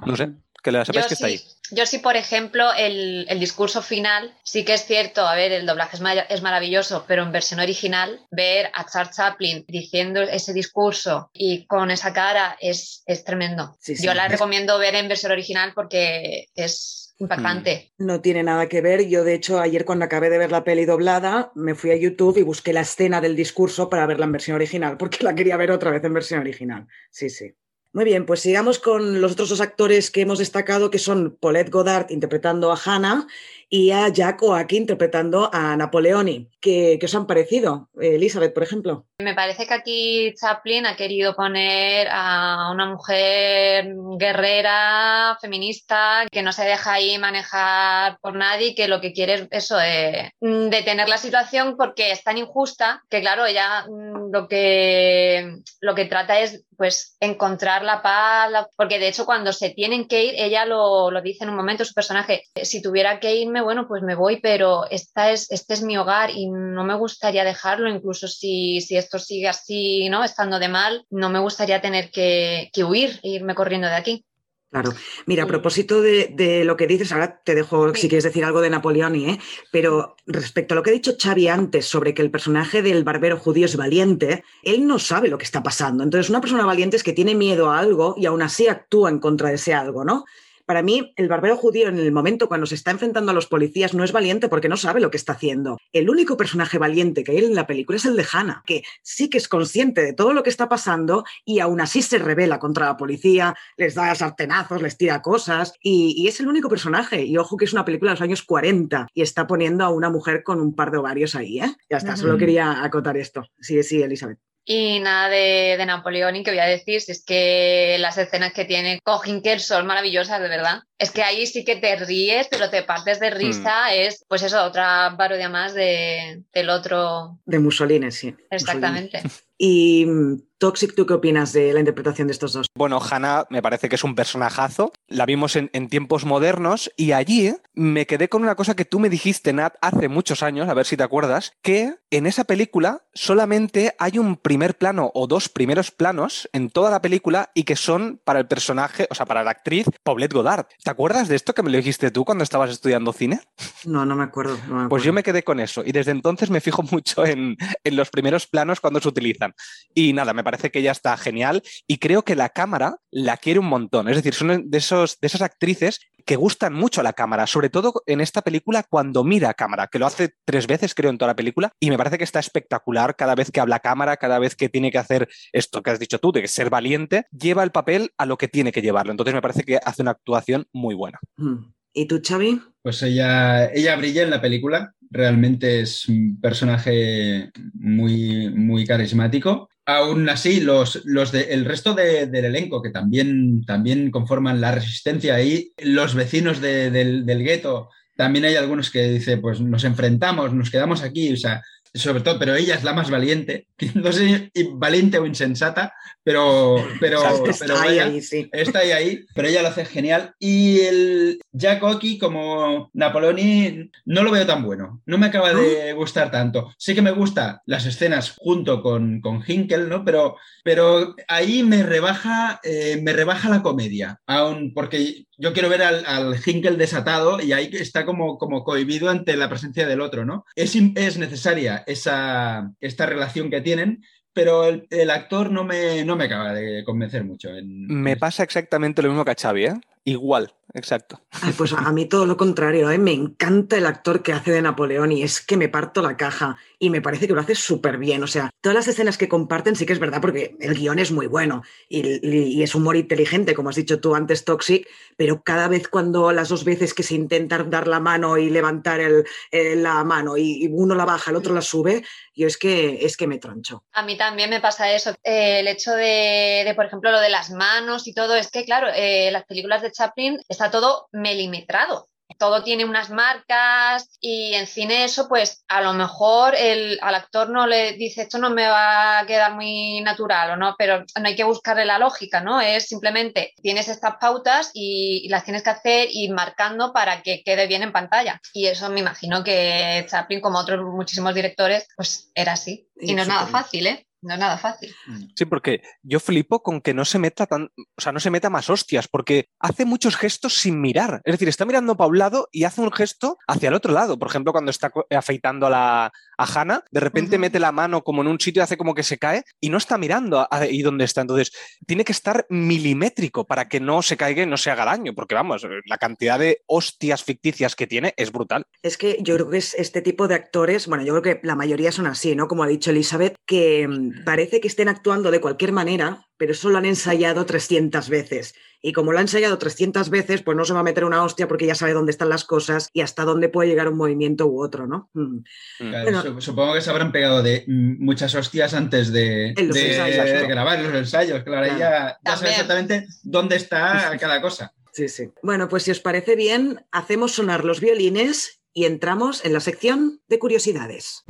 no sé que la sepáis que está ahí. Yo sí, por ejemplo, el, discurso final, sí que es cierto, a ver, el doblaje es, maravilloso, pero en versión original, ver a Charles Chaplin diciendo ese discurso y con esa cara es, es tremendo. Yo la recomiendo ver en versión original porque es impactante. Mm. No tiene nada que ver. Yo, de hecho, ayer cuando acabé de ver la peli doblada, me fui a YouTube y busqué la escena del discurso para verla en versión original, porque la quería ver otra vez en versión original. Sí, sí. Muy bien, pues sigamos con los otros dos actores que hemos destacado, que son Paulette Goddard interpretando a Hannah y a Jack Oaki interpretando a Napoleoni. ¿Qué, os han parecido? Elizabeth, por ejemplo. Me parece que aquí Chaplin ha querido poner a una mujer guerrera, feminista, que no se deja ahí manejar por nadie, que lo que quiere es eso, de detener la situación porque es tan injusta que, claro, ella mm, lo que, lo que trata es pues encontrar la paz, porque de hecho cuando se tienen que ir, ella lo, lo, dice en un momento, su personaje, si tuviera que irme, bueno, pues me voy, pero esta es, este es mi hogar y no me gustaría dejarlo, incluso si, si esto sigue así, ¿no? Estando de mal, no me gustaría tener que, que huir e irme corriendo de aquí. Claro. Mira, a propósito de, lo que dices, ahora te dejo si quieres decir algo de Napoleoni, ¿eh? pero respecto a lo que ha dicho Xavi antes sobre que el personaje del barbero judío es valiente, él no sabe lo que está pasando. Entonces, una persona valiente es que tiene miedo a algo y aún así actúa en contra de ese algo, ¿no? Para mí, el barbero judío en el momento cuando se está enfrentando a los policías no es valiente porque no sabe lo que está haciendo. El único personaje valiente que hay en la película es el de Hannah, que sí que es consciente de todo lo que está pasando y aún así se revela contra la policía, les da sartenazos, les tira cosas y, es el único personaje. Y ojo que es una película de los años 40 y está poniendo a una mujer con un par de ovarios ahí, ¿eh? Ya está, solo quería acotar esto. Sí, sí, Elizabeth. Y nada de, de Napoleón, y que voy a decir, si es que las escenas que tiene con Hinkel son maravillosas, de verdad. Es que ahí sí que te ríes, pero te partes de risa. Hmm. Es, pues eso, otra parodia más de, del otro. De Mussolini, sí. Exactamente. Y mm, Toxic, ¿tú qué opinas de la interpretación de estos dos? Bueno, Hannah me parece que es un personajazo. La vimos en, tiempos modernos y allí me quedé con una cosa que tú me dijiste, Nat, hace muchos años, a ver si te acuerdas, que en esa película solamente hay un primer plano o dos primeros planos en toda la película y que son para el personaje, o sea, para la actriz Paulette Goddard. ¿Te acuerdas de esto que me lo dijiste tú cuando estabas estudiando cine? No, no me acuerdo. Pues yo me quedé con eso y desde entonces me fijo mucho en, en los primeros planos cuando se utilizan. Y nada, me parece que ella está genial y creo que la cámara la quiere un montón. Es decir, son de, esos, de esas actrices que gustan mucho a la cámara, sobre todo en esta película cuando mira a cámara, que lo hace tres veces creo en toda la película y me parece que está espectacular cada vez que habla cámara, cada vez que tiene que hacer esto que has dicho tú, de ser valiente, lleva el papel a lo que tiene que llevarlo. Entonces me parece que hace una actuación muy buena. Mm. ¿Y tú, Xavi? Pues ella, ella brilla en la película, realmente es un personaje muy, muy carismático. Aún así, los, los de, el resto del elenco, que también, también conforman la resistencia ahí, los vecinos del, del gueto, también hay algunos que dice, pues nos enfrentamos, nos quedamos aquí, o sea, sobre todo, pero ella es la más valiente, no sé si valiente o insensata, pero, pero, está, ahí, sí. está ahí, ahí, pero ella lo hace genial. Y el Jack Oki como Napoleoni no lo veo tan bueno, no me acaba de gustar tanto. Sí que me gusta las escenas junto con, con Hinkel, ¿no? Pero, pero ahí me rebaja, eh, me rebaja la comedia, aún porque yo quiero ver al, al, Hinkel desatado y ahí está como, como cohibido ante la presencia del otro, ¿no? Es, es necesaria esa, esta relación que tienen, pero el, actor no me, no me acaba de convencer mucho. Me pasa exactamente lo mismo que a Xavi, ¿eh? Igual, exacto. pues a mí todo lo contrario, ¿eh? me encanta el actor que hace de Napoleón y es que me parto la caja y me parece que lo hace súper bien. O sea, todas las escenas que comparten sí que es verdad porque el guion es muy bueno y, es humor inteligente, como has dicho tú antes, Toxic, pero cada vez cuando las dos veces que se intenta dar la mano y levantar el, la mano y, uno la baja, el otro la sube, yo es que, es que me troncho. A mí también me pasa eso. Eh, el hecho de, por ejemplo, lo de las manos y todo, es que, claro, eh, las películas de Chaplin está todo milimetrado. Todo tiene unas marcas y en cine eso, pues a lo mejor el, al actor no le dice esto no me va a quedar muy natural o no, pero no hay que buscarle la lógica, ¿no? Es simplemente tienes estas pautas y, las tienes que hacer y marcando para que quede bien en pantalla. Y eso me imagino que Chaplin, como otros muchísimos directores, pues era así. Y no es nada fácil, ¿eh? No es nada fácil. Mm. Sí, porque yo flipo con que no se meta tan, o sea, no se meta más hostias, porque hace muchos gestos sin mirar. Es decir, está mirando para un lado y hace un gesto hacia el otro lado. Por ejemplo, cuando está afeitando a la a Hannah, de repente mete la mano como en un sitio y hace como que se cae y no está mirando ahí donde está. Entonces, tiene que estar milimétrico para que no se caiga y no se haga daño, porque vamos, la cantidad de hostias ficticias que tiene es brutal. Es que yo creo que es este tipo de actores, bueno, yo creo que la mayoría son así, ¿no? Como ha dicho Elizabeth, que mm, parece que estén actuando de cualquier manera, pero eso lo han ensayado 300 veces. Y como lo ha ensayado 300 veces, pues no se va a meter una hostia porque ya sabe dónde están las cosas y hasta dónde puede llegar un movimiento u otro, ¿no? Mm. supongo que se habrán pegado de muchas hostias antes de, grabar los ensayos. Claro, ya, ya sabe exactamente dónde está cada cosa. Sí, sí. Bueno, pues si os parece bien, hacemos sonar los violines y entramos en la sección de curiosidades.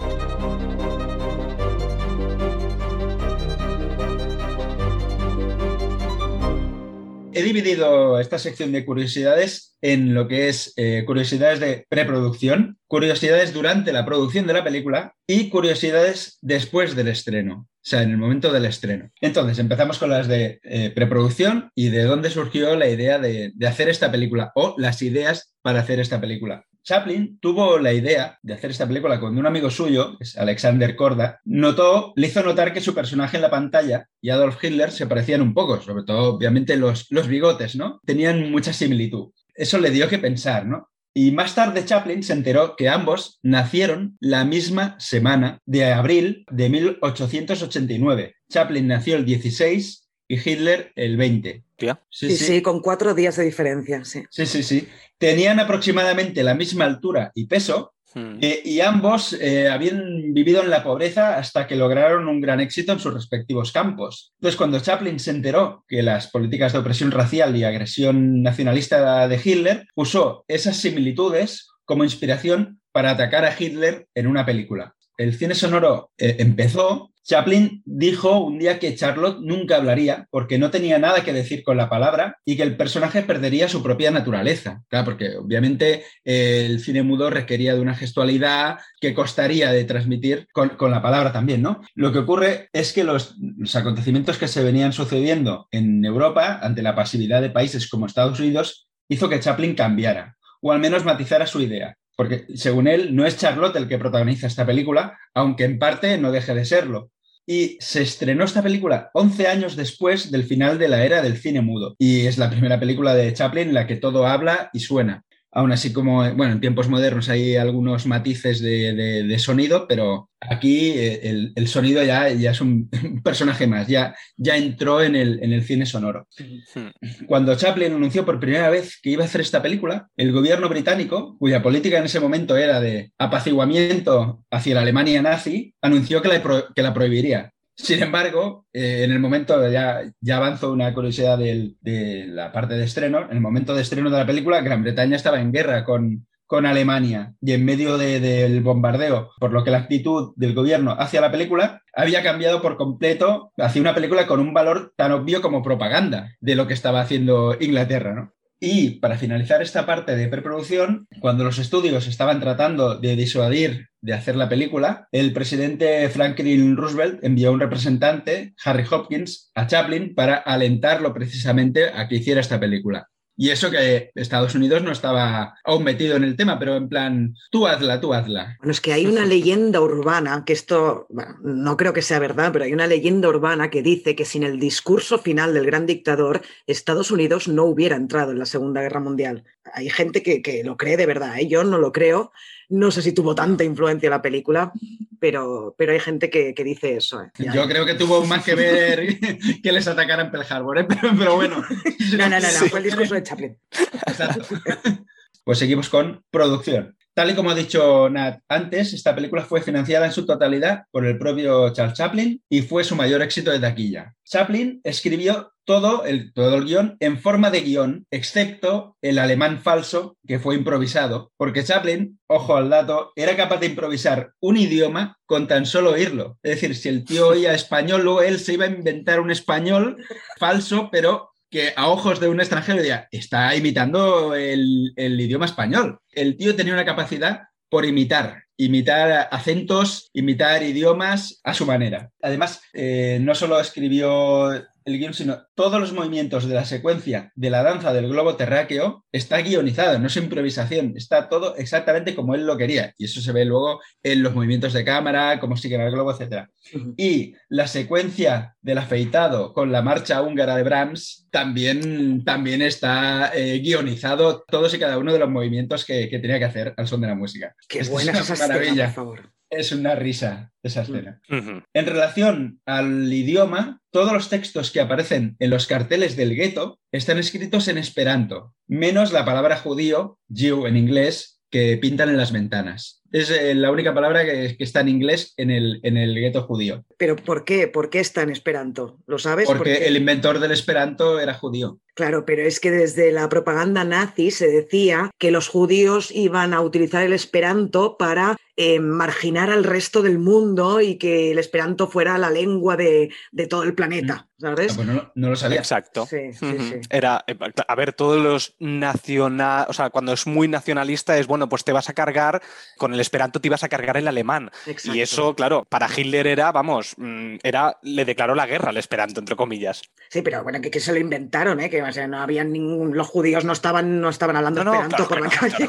He dividido esta sección de curiosidades en lo que es eh, curiosidades de preproducción, curiosidades durante la producción de la película y curiosidades después del estreno, o sea, en el momento del estreno. Entonces, empezamos con las de eh, preproducción y de dónde surgió la idea de, de hacer esta película o las ideas para hacer esta película. Chaplin tuvo la idea de hacer esta película cuando un amigo suyo, Alexander Korda, notó, le hizo notar que su personaje en la pantalla y Adolf Hitler se parecían un poco, sobre todo obviamente los, los bigotes, ¿no? Tenían mucha similitud. Eso le dio que pensar, ¿no? Y más tarde Chaplin se enteró que ambos nacieron la misma semana de abril de 1889. Chaplin nació el 16 y Hitler el 20. Sí sí, sí, con cuatro días de diferencia, sí. Sí, sí, sí. Tenían aproximadamente la misma altura y peso, Hmm. eh, y ambos eh, habían vivido en la pobreza hasta que lograron un gran éxito en sus respectivos campos. Entonces, cuando Chaplin se enteró que las políticas de opresión racial y agresión nacionalista de Hitler usó esas similitudes como inspiración para atacar a Hitler en una película. El cine sonoro eh, empezó Chaplin dijo un día que Charlotte nunca hablaría porque no tenía nada que decir con la palabra y que el personaje perdería su propia naturaleza. Claro, porque obviamente eh, el cine mudo requería de una gestualidad que costaría de transmitir con, con, la palabra también, ¿no? Lo que ocurre es que los, los acontecimientos que se venían sucediendo en Europa ante la pasividad de países como Estados Unidos hizo que Chaplin cambiara o al menos matizara su idea porque según él no es Charlotte el que protagoniza esta película, aunque en parte no deje de serlo y se estrenó esta película 11 años después del final de la era del cine mudo. Y es la primera película de Chaplin en la que todo habla y suena. Aún así como, bueno, en tiempos modernos hay algunos matices de, de, de sonido, pero aquí eh, el, el, sonido ya, ya es un personaje más, ya, ya entró en el, en el cine sonoro. Cuando Chaplin anunció por primera vez que iba a hacer esta película, el gobierno británico, cuya política en ese momento era de apaciguamiento hacia la Alemania nazi, anunció que la, que la prohibiría. Sin embargo, eh, en el momento, ya, ya avanzo una curiosidad de, la parte de estreno, en el momento de estreno de la película, Gran Bretaña estaba en guerra con, con Alemania y en medio de, del bombardeo, por lo que la actitud del gobierno hacia la película había cambiado por completo hacia una película con un valor tan obvio como propaganda de lo que estaba haciendo Inglaterra, ¿no? Y para finalizar esta parte de preproducción, cuando los estudios estaban tratando de disuadir de hacer la película, el presidente Franklin Roosevelt envió un representante, Harry Hopkins, a Chaplin para alentarlo precisamente a que hiciera esta película. Y eso que Estados Unidos no estaba aún metido en el tema, pero en plan, tú hazla, tú hazla. Bueno, es que hay una leyenda urbana, que esto, bueno, no creo que sea verdad, pero hay una leyenda urbana que dice que sin el discurso final del gran dictador, Estados Unidos no hubiera entrado en la Segunda Guerra Mundial. Hay gente que, que lo cree de verdad, ¿eh? yo no lo creo. No sé si tuvo tanta influencia la película, pero, pero hay gente que, que dice eso. ¿eh? Yo creo que tuvo más que ver que les atacaran Pearl Harbor, ¿eh? pero, pero, bueno. No, no, no, no, fue el discurso de Chaplin. Exacto. Pues seguimos con producción. Tal y como ha dicho Nat antes, esta película fue financiada en su totalidad por el propio Charles Chaplin y fue su mayor éxito de taquilla. Chaplin escribió todo el, todo el guion en forma de guion, excepto el alemán falso, que fue improvisado, porque Chaplin, ojo al dato, era capaz de improvisar un idioma con tan solo oírlo. Es decir, si el tío oía español, luego él se iba a inventar un español falso, pero que a ojos de un extranjero diría, está imitando el, el, idioma español. El tío tenía una capacidad por imitar, imitar acentos, imitar idiomas a su manera. Además, eh, no solo escribió el guion, sino todos los movimientos de la secuencia de la danza del globo terráqueo está guionizado, no es improvisación, está todo exactamente como él lo quería. Y eso se ve luego en los movimientos de cámara, cómo sigue el globo, etc. Uh -huh. Y la secuencia del afeitado con la marcha húngara de Brahms también, también está eh, guionizado todos y cada uno de los movimientos que, que, tenía que hacer al son de la música. Qué Esto buena es esa maravilla. Escena, por favor. Es una risa esa escena. Uh -huh. En relación al idioma, todos los textos que aparecen en los carteles del gueto están escritos en esperanto, menos la palabra judío, Jew en inglés, que pintan en las ventanas. Es eh, la única palabra que, está en inglés en el, en el gueto judío. ¿Pero por qué? ¿Por qué está en esperanto? ¿Lo sabes? Porque el inventor del esperanto era judío. Claro, pero es que desde la propaganda nazi se decía que los judíos iban a utilizar el esperanto para eh, marginar al resto del mundo y que el esperanto fuera la lengua de, todo el planeta, mm. ¿sabes? Ah, pues no, lo sabía. Exacto. Sí, sí, sí. Era, eh, a ver, todos los nacional, o sea, cuando es muy nacionalista es, bueno, pues te vas a cargar, con el esperanto te ibas a cargar el alemán. Y eso, claro, para Hitler era, vamos, mm, era, le declaró la guerra al esperanto, entre comillas. Sí, pero bueno, que, se lo inventaron, ¿eh? o sea, no habían ningún, los judíos no estaban, no estaban hablando esperanto por la calle.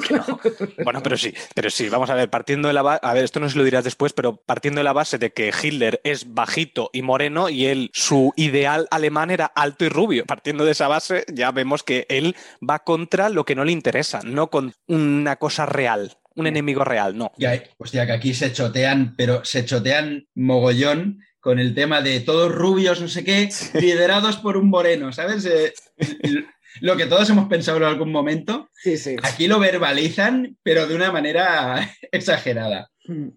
Bueno, pero sí, pero sí, vamos a ver, partiendo de la base, a ver, esto no se lo dirás después, pero partiendo de la base de que Hitler es bajito y moreno y él, su ideal alemán era alto y rubio, partiendo de esa base ya vemos que él va contra lo que no le interesa, no con una cosa real un enemigo real, no. Ya, hostia, que aquí se chotean, pero se chotean mogollón con el tema de todos rubios, no sé qué, liderados por un moreno, ¿sabes? Eh, lo que todos hemos pensado en algún momento. Sí, sí. Aquí lo verbalizan, pero de una manera exagerada. Hmm.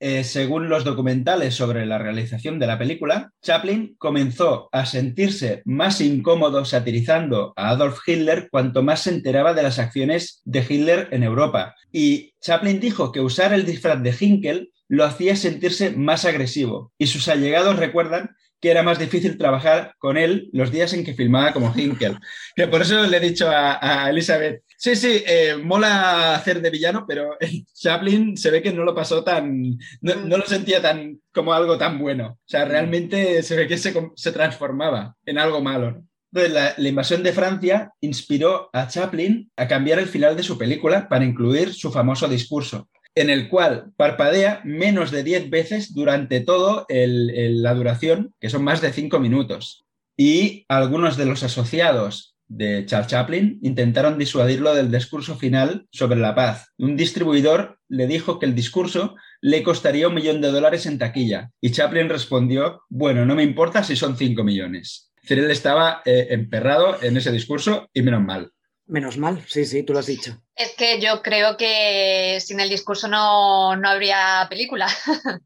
Eh, según los documentales sobre la realización de la película, Chaplin comenzó a sentirse más incómodo satirizando a Adolf Hitler cuanto más se enteraba de las acciones de Hitler en Europa. Y Chaplin dijo que usar el disfraz de Hinkel lo hacía sentirse más agresivo y sus allegados recuerdan que era más difícil trabajar con él los días en que filmaba como Hinkel. Que por eso le he dicho a, Elizabeth, sí, sí, eh, mola hacer de villano, pero Chaplin se ve que no lo pasó tan, no, lo sentía tan como algo tan bueno. O sea, realmente se ve que se, transformaba en algo malo. La, invasión de Francia inspiró a Chaplin a cambiar el final de su película para incluir su famoso discurso en el cual parpadea menos de 10 veces durante todo la duración, que son más de 5 minutos. Y algunos de los asociados de Charles Chaplin intentaron disuadirlo del discurso final sobre la paz. Un distribuidor le dijo que el discurso le costaría un millón de dólares en taquilla y Chaplin respondió, bueno, no me importa si son 5 millones. Él estaba eh, emperrado en ese discurso y menos mal. Menos mal, sí, sí, tú lo has dicho. Es que yo creo que sin el discurso no, habría película.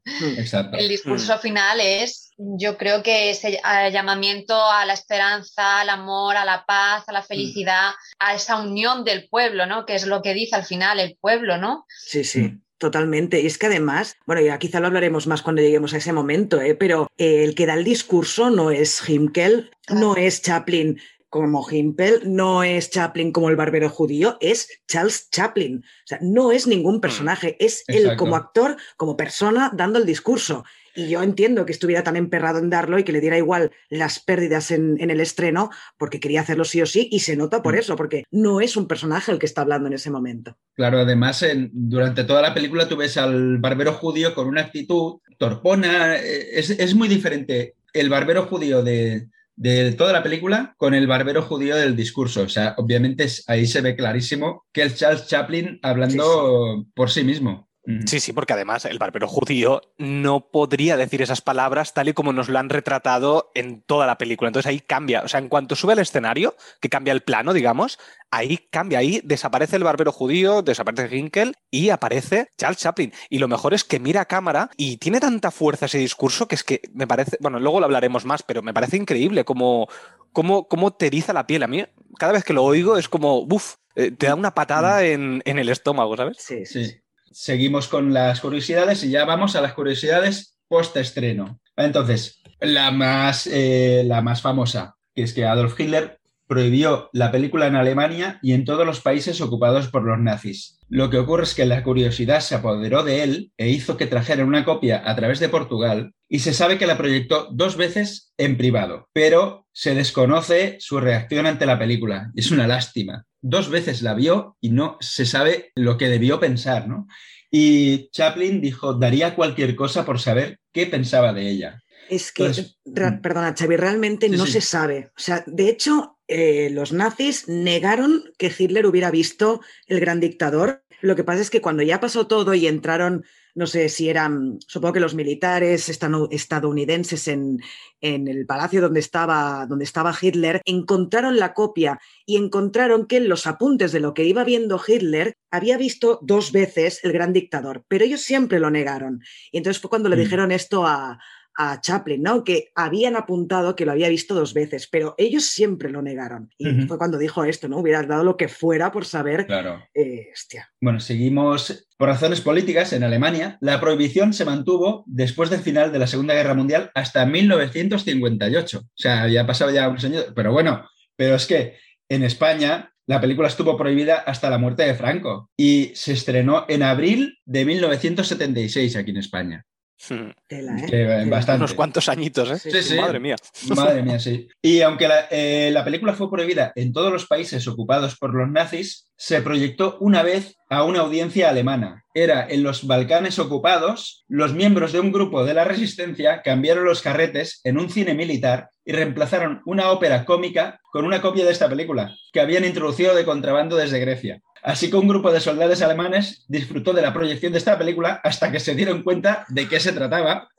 Hmm. Exacto. El discurso hmm. final es, yo creo que ese llamamiento a la esperanza, al amor, a la paz, a la hmm. felicidad, a esa unión del pueblo, ¿no? Que es lo que dice al final el pueblo, ¿no? Sí, sí. Totalmente. Y es que además, bueno, ya quizá lo hablaremos más cuando lleguemos a ese momento, ¿eh? pero el que da el discurso no es Himkel, no es Chaplin, como Himpel, no es Chaplin como el barbero judío, es Charles Chaplin. O sea, no es ningún mm, personaje, es él como actor, como persona, dando el discurso. Y yo entiendo que estuviera tan emperrado en darlo y que le diera igual las pérdidas en, el estreno, porque quería hacerlo sí o sí, y se nota por mm. eso, porque no es un personaje el que está hablando en ese momento. Claro, además, durante toda la película tú ves al barbero judío con una actitud torpona, eh, es muy diferente el barbero judío de, de toda la película con el barbero judío del discurso. O sea, obviamente ahí se ve clarísimo que el Charles Chaplin hablando por sí mismo. Sí, sí, porque además el barbero judío no podría decir esas palabras tal y como nos lo han retratado en toda la película. Entonces ahí cambia, o sea, en cuanto sube al escenario, que cambia el plano, digamos, ahí cambia, ahí desaparece el barbero judío, desaparece Hinkel y aparece Charles Chaplin. Y lo mejor es que mira a cámara y tiene tanta fuerza ese discurso que es que me parece, bueno, luego lo hablaremos más, pero me parece increíble cómo, cómo, cómo te eriza la piel. A mí, cada vez que lo oigo es como, uff, eh, te da una patada mm. en, en el estómago, ¿sabes? Sí, sí seguimos con las curiosidades y ya vamos a las curiosidades post-estreno. Entonces, la más, eh, la más famosa, que es que Adolf Hitler prohibió la película en Alemania y en todos los países ocupados por los nazis. Lo que ocurre es que la curiosidad se apoderó de él e hizo que trajeran una copia a través de Portugal y se sabe que la proyectó dos veces en privado, pero se desconoce su reacción ante la película. Es una lástima. Dos veces la vio y no se sabe lo que debió pensar, ¿no? Y Chaplin dijo, daría cualquier cosa por saber qué pensaba de ella. Es que, mm. perdona, Xavi, realmente no se sabe. O sea, de hecho, eh, los nazis negaron que Hitler hubiera visto El Gran Dictador. Lo que pasa es que cuando ya pasó todo y entraron no sé si eran, supongo que los militares estadounidenses en, en el palacio donde estaba, donde estaba Hitler, encontraron la copia y encontraron que en los apuntes de lo que iba viendo Hitler había visto dos veces el gran dictador, pero ellos siempre lo negaron. Y entonces fue cuando le mm. dijeron esto a, a Chaplin, ¿no? Que habían apuntado que lo había visto dos veces, pero ellos siempre lo negaron. Y fue cuando dijo esto, ¿no? Hubiera dado lo que fuera por saber. Claro. Eh, hostia. Bueno, seguimos. Por razones políticas, en Alemania, la prohibición se mantuvo después del final de la Segunda Guerra Mundial hasta 1958. O sea, había pasado ya unos años. Pero bueno, pero es que en España la película estuvo prohibida hasta la muerte de Franco y se estrenó en abril de 1976 aquí en España. Hmm. ¿eh? Unos cuantos añitos, ¿eh? Sí, sí. Madre mía. Madre mía, sí. Y aunque eh, la, película fue prohibida en todos los países ocupados por los nazis, se proyectó una vez a una audiencia alemana. Era en los Balcanes ocupados, los miembros de un grupo de la resistencia cambiaron los carretes en un cine militar y reemplazaron una ópera cómica con una copia de esta película, que habían introducido de contrabando desde Grecia. Así que un grupo de soldados alemanes disfrutó de la proyección de esta película hasta que se dieron cuenta de qué se trataba.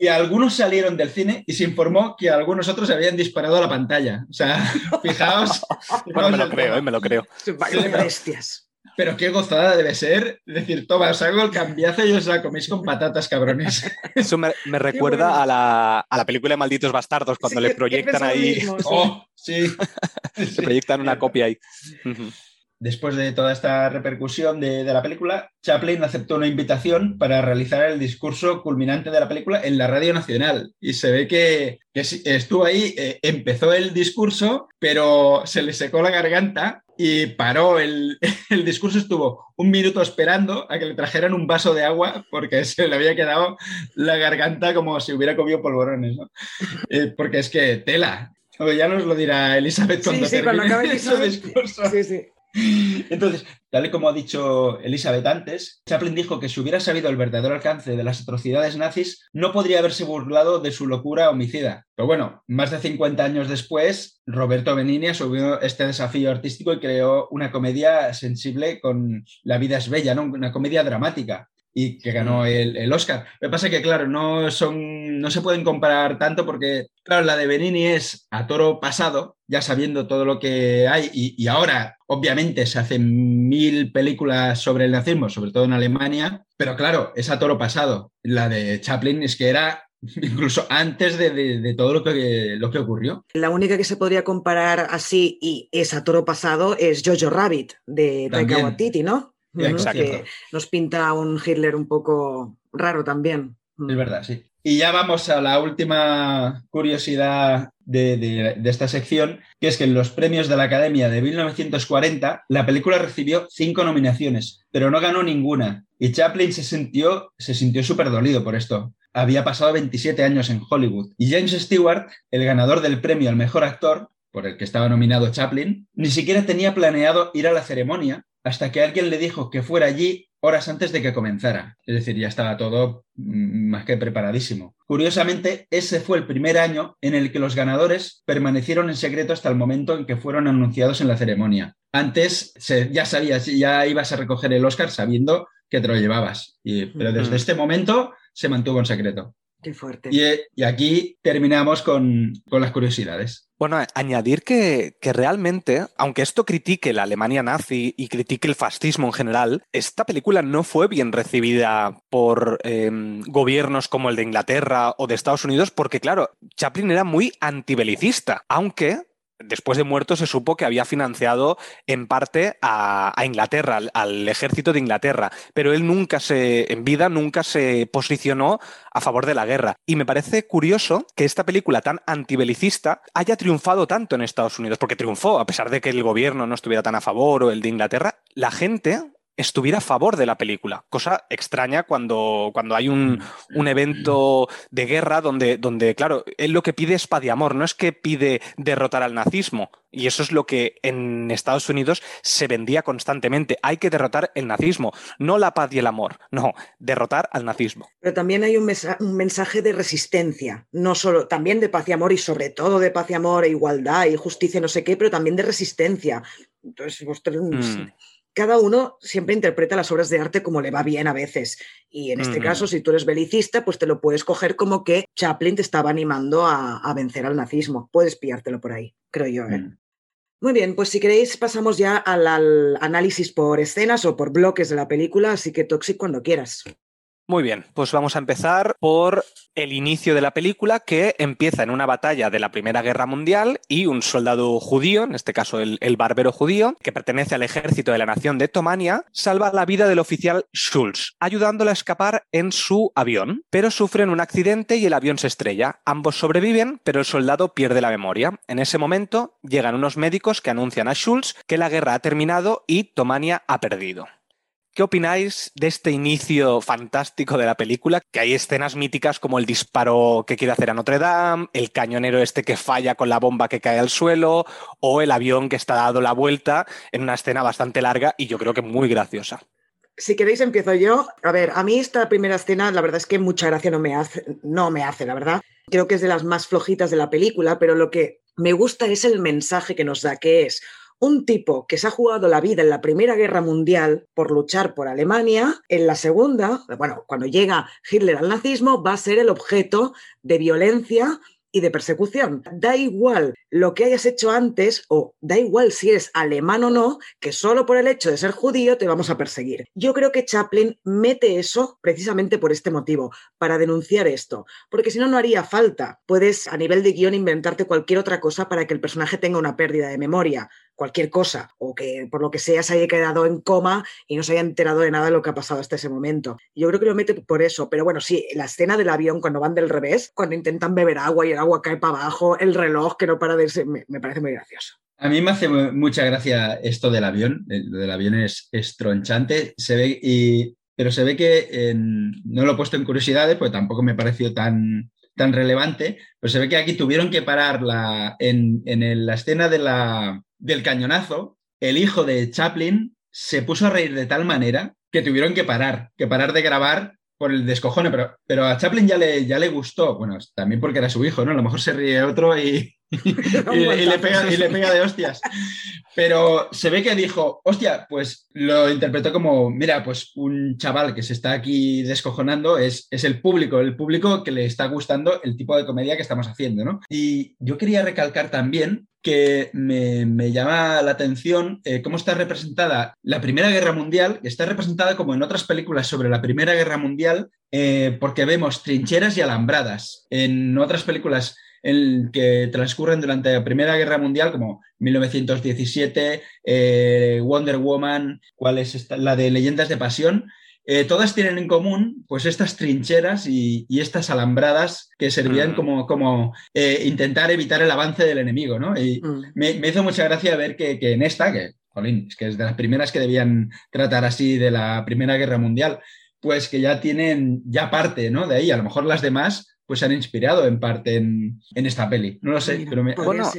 Y algunos salieron del cine y se informó que algunos otros habían disparado a la pantalla. O sea, fijaos. me lo creo, eh, me lo creo. bestias. Pero qué gozada debe ser decir, toma, os hago el cambiazo y os la coméis con patatas, cabrones. Eso me, recuerda a la, película de Malditos Bastardos, cuando le proyectan ahí. Oh, sí. Se proyectan una copia ahí. Después de toda esta repercusión de, la película, Chaplin aceptó una invitación para realizar el discurso culminante de la película en la Radio Nacional. Y se ve que, estuvo ahí, eh, empezó el discurso, pero se le secó la garganta y paró. El, discurso estuvo un minuto esperando a que le trajeran un vaso de agua porque se le había quedado la garganta como si hubiera comido polvorones. Eh, porque es que tela. ya nos lo dirá Elizabeth cuando sí, sí, termine su discurso. Sí, sí. Entonces, tal y como ha dicho Elizabeth antes, Chaplin dijo que si hubiera sabido el verdadero alcance de las atrocidades nazis, no podría haberse burlado de su locura homicida. Pero bueno, más de 50 años después, Roberto Benigni asumió este desafío artístico y creó una comedia sensible con La vida es bella, ¿no? una comedia dramática y que ganó mm. el, Oscar. Lo que pasa es que, claro, no, son, no se pueden comparar tanto porque, claro, la de Benini es a toro pasado, ya sabiendo todo lo que hay, y, ahora, obviamente, se hacen mil películas sobre el nazismo, sobre todo en Alemania, pero claro, es a toro pasado. La de Chaplin es que era incluso antes de, todo lo que, lo que ocurrió. La única que se podría comparar así y es a toro pasado es Jojo Rabbit de Taika Waititi, ¿no? Que nos pinta un Hitler un poco raro también. Es verdad, sí. Y ya vamos a la última curiosidad de, esta sección, que es que en los premios de la Academia de 1940 la película recibió cinco nominaciones, pero no ganó ninguna. Y Chaplin se sintió, se sintió súper dolido por esto. Había pasado 27 años en Hollywood. Y James Stewart, el ganador del premio al mejor actor, por el que estaba nominado Chaplin, ni siquiera tenía planeado ir a la ceremonia hasta que alguien le dijo que fuera allí horas antes de que comenzara. Es decir, ya estaba todo mm, más que preparadísimo. Curiosamente, ese fue el primer año en el que los ganadores permanecieron en secreto hasta el momento en que fueron anunciados en la ceremonia. Antes ya sabías, ya ibas a recoger el Oscar sabiendo que te lo llevabas. pero desde este momento se mantuvo en secreto. Qué fuerte. Y, aquí terminamos con, las curiosidades. Bueno, añadir que, realmente, aunque esto critique la Alemania nazi y critique el fascismo en general, esta película no fue bien recibida por em, gobiernos como el de Inglaterra o de Estados Unidos, porque claro, Chaplin era muy antibelicista, aunque después de muerto se supo que había financiado en parte a, Inglaterra, al, ejército de Inglaterra, pero él nunca se, en vida, nunca se posicionó a favor de la guerra. Y me parece curioso que esta película tan antibelicista haya triunfado tanto en Estados Unidos, porque triunfó, a pesar de que el gobierno no estuviera tan a favor o el de Inglaterra, la gente estuviera a favor de la película, cosa extraña cuando, cuando hay un, evento de guerra donde, donde, claro, él lo que pide es paz y amor, no es que pide derrotar al nazismo, y eso es lo que en Estados Unidos se vendía constantemente, hay que derrotar el nazismo, no la paz y el amor, no, derrotar al nazismo. Pero también hay un, un mensaje de resistencia, no solo, también de paz y amor, y sobre todo de paz y amor, e igualdad y justicia, no sé qué, pero también de resistencia. Entonces, vosotros... Mm. Cada uno siempre interpreta las obras de arte como le va bien a veces. Y en este caso, si tú eres belicista, pues te lo puedes coger como que Chaplin te estaba animando a, vencer al nazismo. Puedes pillártelo por ahí, creo yo. ¿eh? Mm. Muy bien, pues si queréis pasamos ya al, análisis por escenas o por bloques de la película, así que Toxic cuando quieras. Muy bien, pues vamos a empezar por el inicio de la película que empieza en una batalla de la Primera Guerra Mundial y un soldado judío, en este caso el, barbero judío, que pertenece al ejército de la nación de Tomania, salva la vida del oficial Schulz, ayudándole a escapar en su avión, pero sufren un accidente y el avión se estrella. Ambos sobreviven, pero el soldado pierde la memoria. En ese momento llegan unos médicos que anuncian a Schulz que la guerra ha terminado y Tomania ha perdido. ¿Qué opináis de este inicio fantástico de la película? Que hay escenas míticas como el disparo que quiere hacer a Notre Dame, el cañonero este que falla con la bomba que cae al suelo, o el avión que está dado la vuelta en una escena bastante larga y yo creo que muy graciosa. Si queréis empiezo yo. A ver, a mí esta primera escena, la verdad es que mucha gracia no me hace, no me hace, la verdad. Creo que es de las más flojitas de la película, pero lo que me gusta es el mensaje que nos da, que es un tipo que se ha jugado la vida en la Primera Guerra Mundial por luchar por Alemania, en la Segunda, bueno, cuando llega Hitler al nazismo, va a ser el objeto de violencia y de persecución. Da igual lo que hayas hecho antes o da igual si eres alemán o no, que solo por el hecho de ser judío te vamos a perseguir. Yo creo que Chaplin mete eso precisamente por este motivo, para denunciar esto, porque si no, no haría falta. Puedes a nivel de guion inventarte cualquier otra cosa para que el personaje tenga una pérdida de memoria, cualquier cosa, o que por lo que sea se haya quedado en coma y no se haya enterado de nada de lo que ha pasado hasta ese momento. Yo creo que lo mete por eso, pero bueno, sí, la escena del avión cuando van del revés, cuando intentan beber agua y el agua cae para abajo, el reloj que no para irse, me, parece muy gracioso. A mí me hace mucha gracia esto del avión. El del avión es, estronchante. Se ve y, pero se ve que no lo he puesto en curiosidades, pues tampoco me pareció tan, tan relevante. Pero se ve que aquí tuvieron que parar en, en la escena de la, del cañonazo. El hijo de Chaplin se puso a reír de tal manera que tuvieron que parar, que parar de grabar por el descojone, pero, pero a Chaplin ya le, ya le gustó, bueno, también porque era su hijo, ¿no? A lo mejor se ríe otro y, y, le pega, y, le pega, de hostias. Pero se ve que dijo, hostia, pues lo interpretó como, mira, pues un chaval que se está aquí descojonando es, es el público, el público que le está gustando el tipo de comedia que estamos haciendo, ¿no? Y yo quería recalcar también que me, llama la atención eh, cómo está representada la Primera Guerra Mundial, que está representada como en otras películas sobre la Primera Guerra Mundial, eh, porque vemos trincheras y alambradas. En otras películas en que transcurren durante la Primera Guerra Mundial, como 1917, eh, Wonder Woman, ¿cuál es esta? la de Leyendas de Pasión, eh, todas tienen en común pues estas trincheras y, estas alambradas que servían mm. como, como eh, intentar evitar el avance del enemigo, ¿no? Y mm. me, hizo mucha gracia ver que, en esta, que, es que es de las primeras que debían tratar así de la Primera Guerra Mundial, pues que ya tienen ya parte, ¿no? De ahí, a lo mejor las demás pues se han inspirado en parte en, esta peli. No lo sé, pero me... Bueno.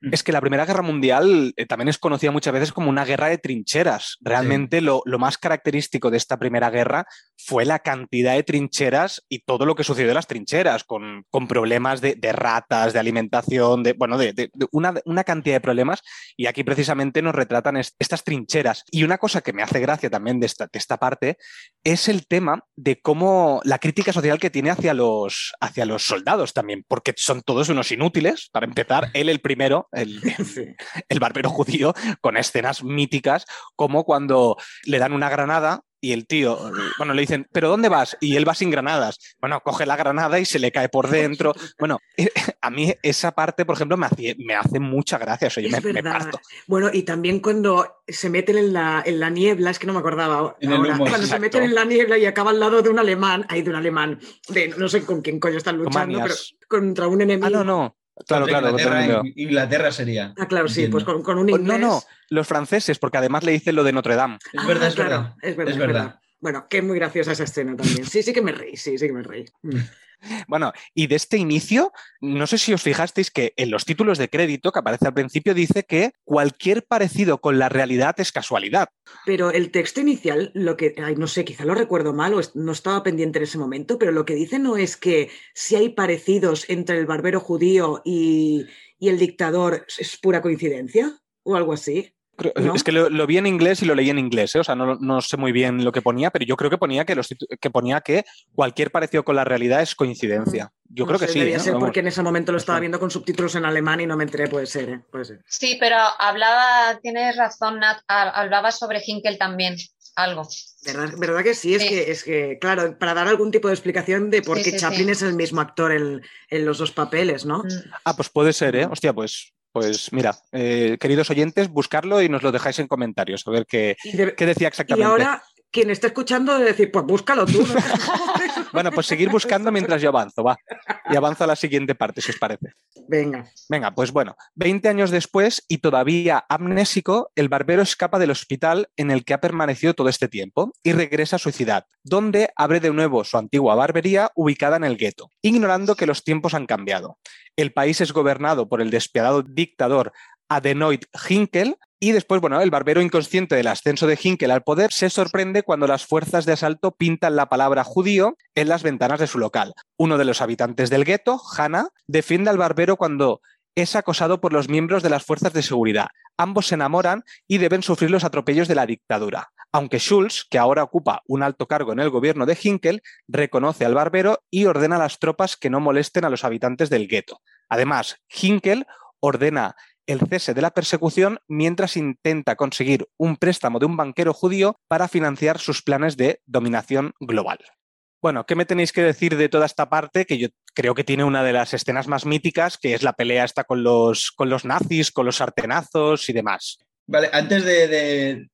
Es que la Primera Guerra Mundial eh, también es conocida muchas veces como una guerra de trincheras. Realmente lo, más característico de esta Primera Guerra fue la cantidad de trincheras y todo lo que sucedió en las trincheras, con, problemas de, ratas, de alimentación, de, bueno, de, una, cantidad de problemas. Y aquí precisamente nos retratan estas trincheras. Y una cosa que me hace gracia también de esta, esta parte es el tema de cómo la crítica social que tiene hacia los, hacia los soldados también, porque son todos unos inútiles. Para empezar, él el primero el, barbero judío, con escenas míticas, como cuando le dan una granada y el tío, bueno, le dicen, ¿pero dónde vas? Y él va sin granadas. Bueno, coge la granada y se le cae por dentro. Bueno, eh, a mí esa parte, por ejemplo, me hace, me hace mucha gracia. yo me, parto. Bueno, y también cuando se meten en la, en la niebla, es que no me acordaba cuando se meten en la niebla y acaba al lado de un alemán, hay de un alemán, de no sé con quién coño están luchando, pero contra un enemigo. Ah, no, no. Claro, claro. Inglaterra, sería. Ah, claro, sí, pues con, un inglés. No, no, los franceses, porque además le dicen lo de Notre Dame. Es verdad, es, verdad. es verdad. Es verdad. Bueno, que muy graciosa esa escena también. Sí, sí que me reí, sí, sí que me reí. Bueno, y de este inicio, no sé si os fijasteis que en los títulos de crédito que aparece al principio dice que cualquier parecido con la realidad es casualidad. Pero el texto inicial, lo que, no sé, quizá lo recuerdo mal o no estaba pendiente en ese momento, pero lo que dice no es que si hay parecidos entre el barbero judío y, y el dictador es pura coincidencia o algo así. Es que lo, vi en inglés y lo leí en inglés, ¿eh? o sea, no, sé muy bien lo que ponía, pero yo creo que ponía que, los, que ponía que cualquier parecido con la realidad es coincidencia. Yo creo que sí. Debía ser porque en ese momento lo estaba viendo con subtítulos en alemán y no me enteré, puede ser, ¿eh? puede ser. Sí, pero hablaba, tienes razón, Nat, hablaba sobre Hinkel también, algo. ¿Verdad, ¿Verdad que sí? Es, Que, es que, claro, para dar algún tipo de explicación de por qué Chaplin es el mismo actor en, en, los dos papeles, ¿no? Mm. Ah, pues puede ser, ¿eh? Hostia, pues pues mira, eh, queridos oyentes, buscarlo y nos lo dejáis en comentarios, a ver qué, qué decía exactamente. Y ahora, quien está escuchando, debe decir, pues búscalo tú. bueno, pues seguir buscando mientras yo avanzo, va. Y avanzo a la siguiente parte, si os parece. Venga. Venga, pues bueno, 20 años después y todavía amnésico, el barbero escapa del hospital en el que ha permanecido todo este tiempo y regresa a su ciudad, donde abre de nuevo su antigua barbería ubicada en el gueto, ignorando que los tiempos han cambiado. El país es gobernado por el despiadado dictador Adenoid Hinkel, y después, bueno, el barbero inconsciente del ascenso de Hinkel al poder se sorprende cuando las fuerzas de asalto pintan la palabra judío en las ventanas de su local. Uno de los habitantes del gueto, Hannah, defiende al barbero cuando es acosado por los miembros de las fuerzas de seguridad. Ambos se enamoran y deben sufrir los atropellos de la dictadura. Aunque Schulz, que ahora ocupa un alto cargo en el gobierno de Hinkel, reconoce al barbero y ordena a las tropas que no molesten a los habitantes del gueto. Además, Hinkel ordena el cese de la persecución mientras intenta conseguir un préstamo de un banquero judío para financiar sus planes de dominación global. Bueno, ¿qué me tenéis que decir de toda esta parte? Que yo creo que tiene una de las escenas más míticas, que es la pelea esta con los, con los nazis, con los sartenazos y demás. Vale, antes de,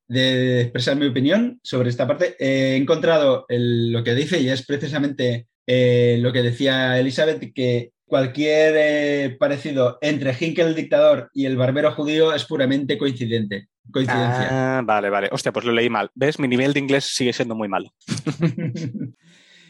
expresar mi opinión sobre esta parte, he encontrado lo que dice y es precisamente eh, lo que decía Elizabeth, que Cualquier eh, parecido entre Hinkel el dictador y el barbero judío es puramente coincidente. Coincidencia. Ah, vale, vale. Hostia, pues lo leí mal. ¿Ves? Mi nivel de inglés sigue siendo muy malo.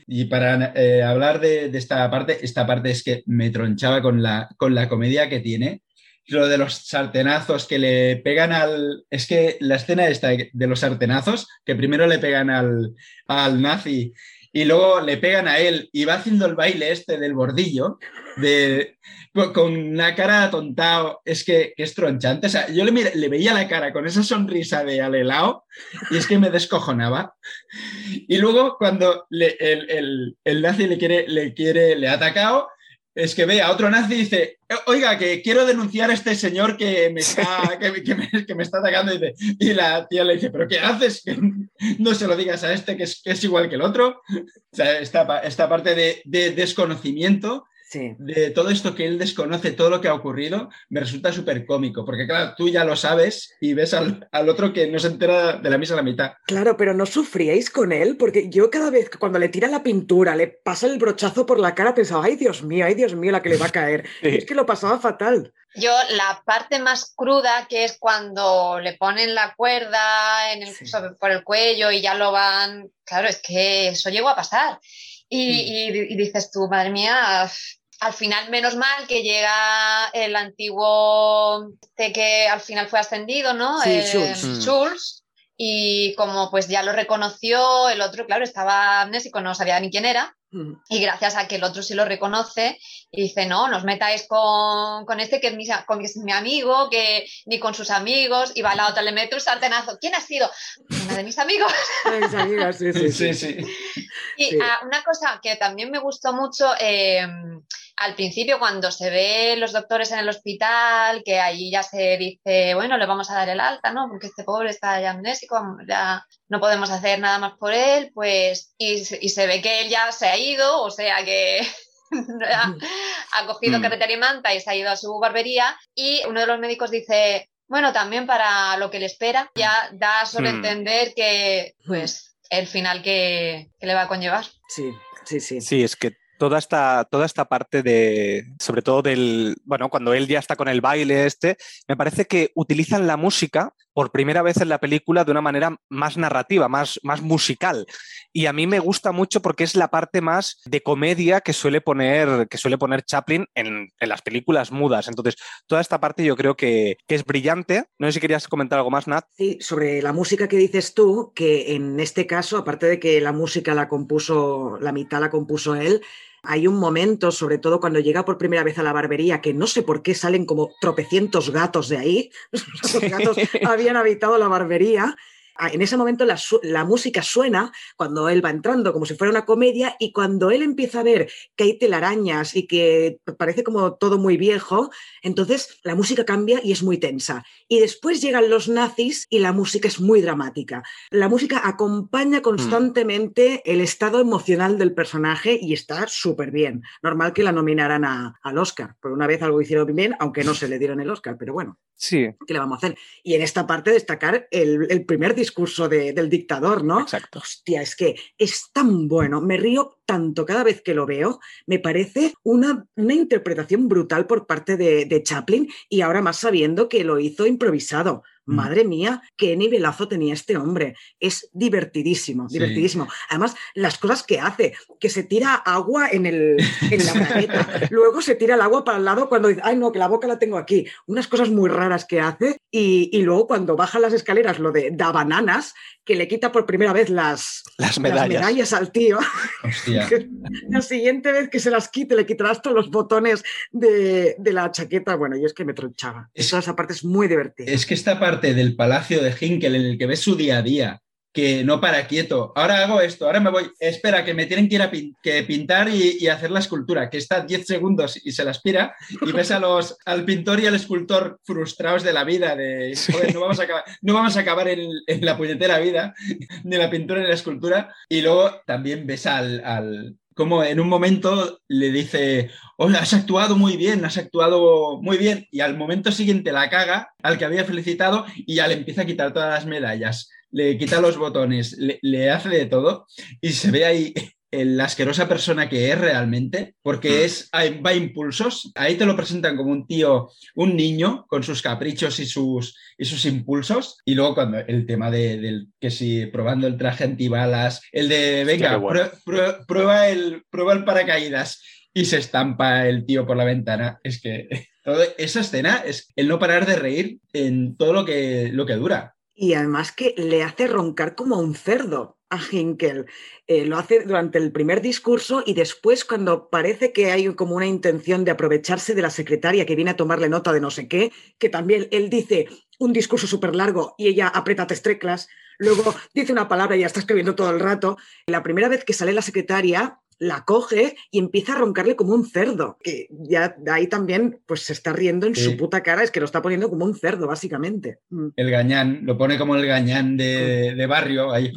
y para eh, hablar de, esta parte, esta parte es que me tronchaba con la, con la comedia que tiene. Lo de los sartenazos que le pegan al. Es que la escena esta de los sartenazos, que primero le pegan al, al nazi y luego le pegan a él y va haciendo el baile este del bordillo, de, con una cara atontado, es que, es tronchante. O sea, yo le, le, veía la cara con esa sonrisa de alelao y es que me descojonaba. Y luego cuando el, el, el, nazi le quiere, le quiere, le ha atacado, es que ve a otro nazi y dice, oiga, que quiero denunciar a este señor que me está, que, me, está atacando. Y, y, la tía le dice, ¿pero qué haces? Que no se lo digas a este que es, es igual que el otro. O sea, esta, esta parte de, de desconocimiento de todo esto que él desconoce, todo lo que ha ocurrido, me resulta súper cómico, porque claro, tú ya lo sabes y ves al, otro que no se entera de la misa a la mitad. Claro, pero no sufríais con él, porque yo cada vez que cuando le tira la pintura, le pasa el brochazo por la cara, pensaba, ay Dios mío, ay Dios mío, la que le va a caer. Es que lo pasaba fatal. Yo, la parte más cruda, que es cuando le ponen la cuerda en el, por el cuello y ya lo van. Claro, es que eso llegó a pasar. Y, mm. y, dices tú, madre mía, al final, menos mal que llega el antiguo de que al final fue ascendido, ¿no? Sí, eh, Schultz. Y como pues ya lo reconoció, el otro, claro, estaba amnésico, no sabía ni quién era. Y gracias a que el otro sí lo reconoce y dice, no, nos metáis con, con este que es, mi, con, es mi amigo, que ni con sus amigos. Y va la otra, le mete un sartenazo. ¿Quién ha sido? Una de mis amigos. mis amigas, sí, sí, sí. sí, Y una cosa que también me gustó mucho, eh, al principio cuando se ve los doctores en el hospital, que ahí ya se dice, bueno, le vamos a dar el alta, ¿no? Porque este pobre está ya amnésico, ya no podemos hacer nada más por él, pues, y, se ve que él ya se ha ido, o sea que ha, cogido mm. carretera y manta y se ha ido a su barbería, y uno de los médicos dice, bueno, también para lo que le espera, ya da a solo mm. entender que, pues, el final que, que le va a conllevar. Sí, sí, sí. Sí, es que toda esta, toda esta parte de, sobre todo del, bueno, cuando él ya está con el baile este, me parece que utilizan la música por primera vez en la película de una manera más narrativa, más, más musical. Y a mí me gusta mucho porque es la parte más de comedia que suele poner, que suele poner Chaplin en, las películas mudas. Entonces, toda esta parte yo creo que, que, es brillante. No sé si querías comentar algo más, Nat. Sí, sobre la música que dices tú, que en este caso, aparte de que la música la compuso, la mitad la compuso él, Hay un momento, sobre todo cuando llega por primera vez a la barbería, que no sé por qué salen como tropecientos gatos de ahí. Los gatos habían habitado la barbería en ese momento la, música suena cuando él va entrando, como si fuera una comedia, y cuando él empieza a ver que hay telarañas y que parece como todo muy viejo, entonces la música cambia y es muy tensa. Y después llegan los nazis y la música es muy dramática. La música acompaña mm. constantemente el estado emocional del personaje y está súper bien. Normal que la nominaran al Oscar. Por una vez algo hicieron bien, aunque no se le dieron el Oscar, pero bueno. Sí. ¿Qué le vamos a hacer? Y en esta parte destacar el, el primer discurso del dictador, ¿no? Exacto. Hostia, es que es tan bueno, me río tanto cada vez que lo veo, me parece una, una interpretación brutal por parte de, de Chaplin y ahora más sabiendo que lo hizo improvisado. Mm. Madre mía, qué nivelazo tenía este hombre. Es divertidísimo, divertidísimo. Además, las cosas que hace, que se tira agua en, el, en la planeta, luego se tira el agua para el lado cuando dice, ay no, que la boca la tengo aquí. Unas cosas muy raras que hace y, y luego cuando baja las escaleras, lo de da bananas, que le quita por primera vez las, las, medallas. al tío. la siguiente vez que se las quite, le quitarás todos los botones de, de la chaqueta. Bueno, yo es que me tronchaba. esa parte es muy divertida. Es que esta parte del palacio de Hinkel, en el que ves su día a día, que no para quieto. Ahora hago esto, ahora me voy. Espera, que me tienen que ir a que pintar y, hacer la escultura, que está 10 segundos y se la aspira. Y ves a los, al pintor y al escultor frustrados de la vida, de no vamos a acabar, no vamos a acabar en, la puñetera vida, ni la pintura ni la escultura. Y luego también ves al, al como en un momento le dice, hola, has actuado muy bien, has actuado muy bien, y al momento siguiente la caga al que había felicitado y ya le empieza a quitar todas las medallas le quita los botones, le, hace de todo y se ve ahí la asquerosa persona que es realmente, porque mm. es, va a impulsos. Ahí te lo presentan como un tío, un niño, con sus caprichos y sus, y sus impulsos. Y luego cuando el tema de, del que si probando el traje antibalas, el de, venga, prueba, el, prueba el paracaídas y se estampa el tío por la ventana. Es que esa escena es el no parar de reír en todo lo que, lo que dura. Y además que le hace roncar como un cerdo a Hinkel. Eh, lo hace durante el primer discurso y después cuando parece que hay como una intención de aprovecharse de la secretaria que viene a tomarle nota de no sé qué, que también él dice un discurso súper largo y ella aprieta tres teclas, luego dice una palabra y ya está escribiendo todo el rato. La primera vez que sale la secretaria, la coge y empieza a roncarle como un cerdo. Que ya de ahí también pues se está riendo en su puta cara, es que lo está poniendo como un cerdo, básicamente. Mm. El gañán, lo pone como el gañán de, de barrio, ahí.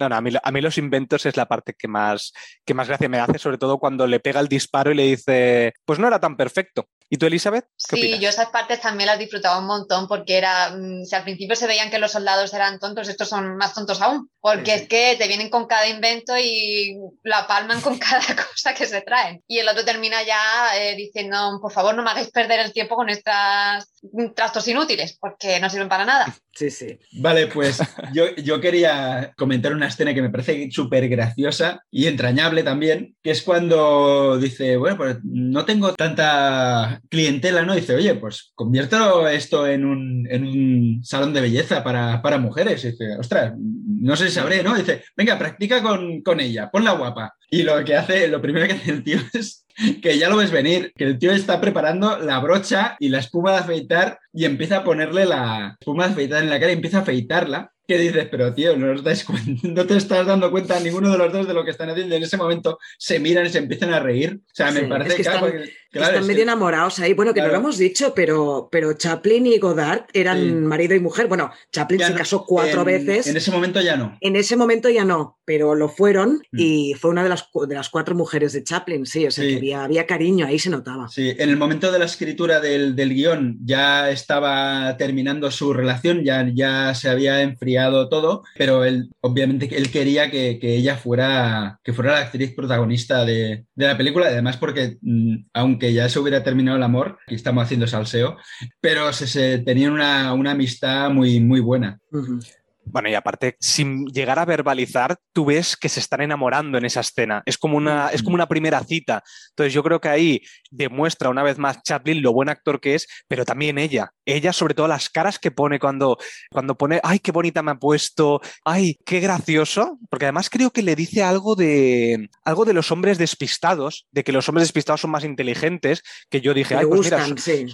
A, mí, los inventos es la parte que más, que más gracia me hace, sobre todo cuando le pega el disparo y le dice, pues no era tan perfecto. ¿Y tú, Elizabeth? sí, yo esas partes también las disfrutaba un montón porque era, mm, si al principio se veían que los soldados eran tontos, estos son más tontos aún, porque es que te vienen con cada invento y la palman con cada cosa que se traen. Y el otro termina ya eh, diciendo, por favor, no me hagáis perder el tiempo con estas trastos inútiles, porque no sirven para nada. Sí, sí. Vale, pues yo, yo quería comentar una escena que me parece súper graciosa y entrañable también, que es cuando dice, bueno, pues no tengo tanta clientela, ¿no? Dice, oye, pues convierto esto en un, en un salón de belleza para, para, mujeres. Dice, ostras, no sé si sabré, ¿no? Dice, venga, practica con, con ella, ponla guapa. Y lo que hace, lo primero que hace el tío es que ya lo ves venir, que el tío está preparando la brocha y la espuma de afeitar y empieza a ponerle la espuma de afeitar en la cara y empieza a afeitarla ¿Qué dices? Pero tío, no, os dais no te estás dando cuenta ninguno de los dos de lo que están haciendo. En ese momento se miran y se empiezan a reír. O sea, me parece que, están, medio enamorados ahí. Bueno, que no lo hemos dicho, pero, pero Chaplin y Godard eran marido y mujer. Bueno, Chaplin se casó cuatro veces. En ese momento ya no. En ese momento ya no, pero lo fueron mm. y fue una de las, de las cuatro mujeres de Chaplin, sí. O sea, que había, había, cariño, ahí se notaba. Sí, en el momento de la escritura del, del guion ya estaba terminando su relación, ya, ya se había enfriado todo, pero él, obviamente, él quería que, ella fuera, que fuera la actriz protagonista de, la película, además porque, mm, aunque ya se hubiera terminado el amor, aquí estamos haciendo salseo, pero se, tenían una, amistad muy, muy buena. Bueno, y aparte, sin llegar a verbalizar, tú ves que se están enamorando en esa escena. Es como una, es como una primera cita. Entonces, yo creo que ahí demuestra una vez más Chaplin lo buen actor que es, pero también ella. Ella, sobre todo, las caras que pone cuando, cuando pone, ay, qué bonita me ha puesto, ay, qué gracioso. Porque además creo que le dice algo de, algo de los hombres despistados, de que los hombres despistados son más inteligentes, que yo dije, ay, pues mira,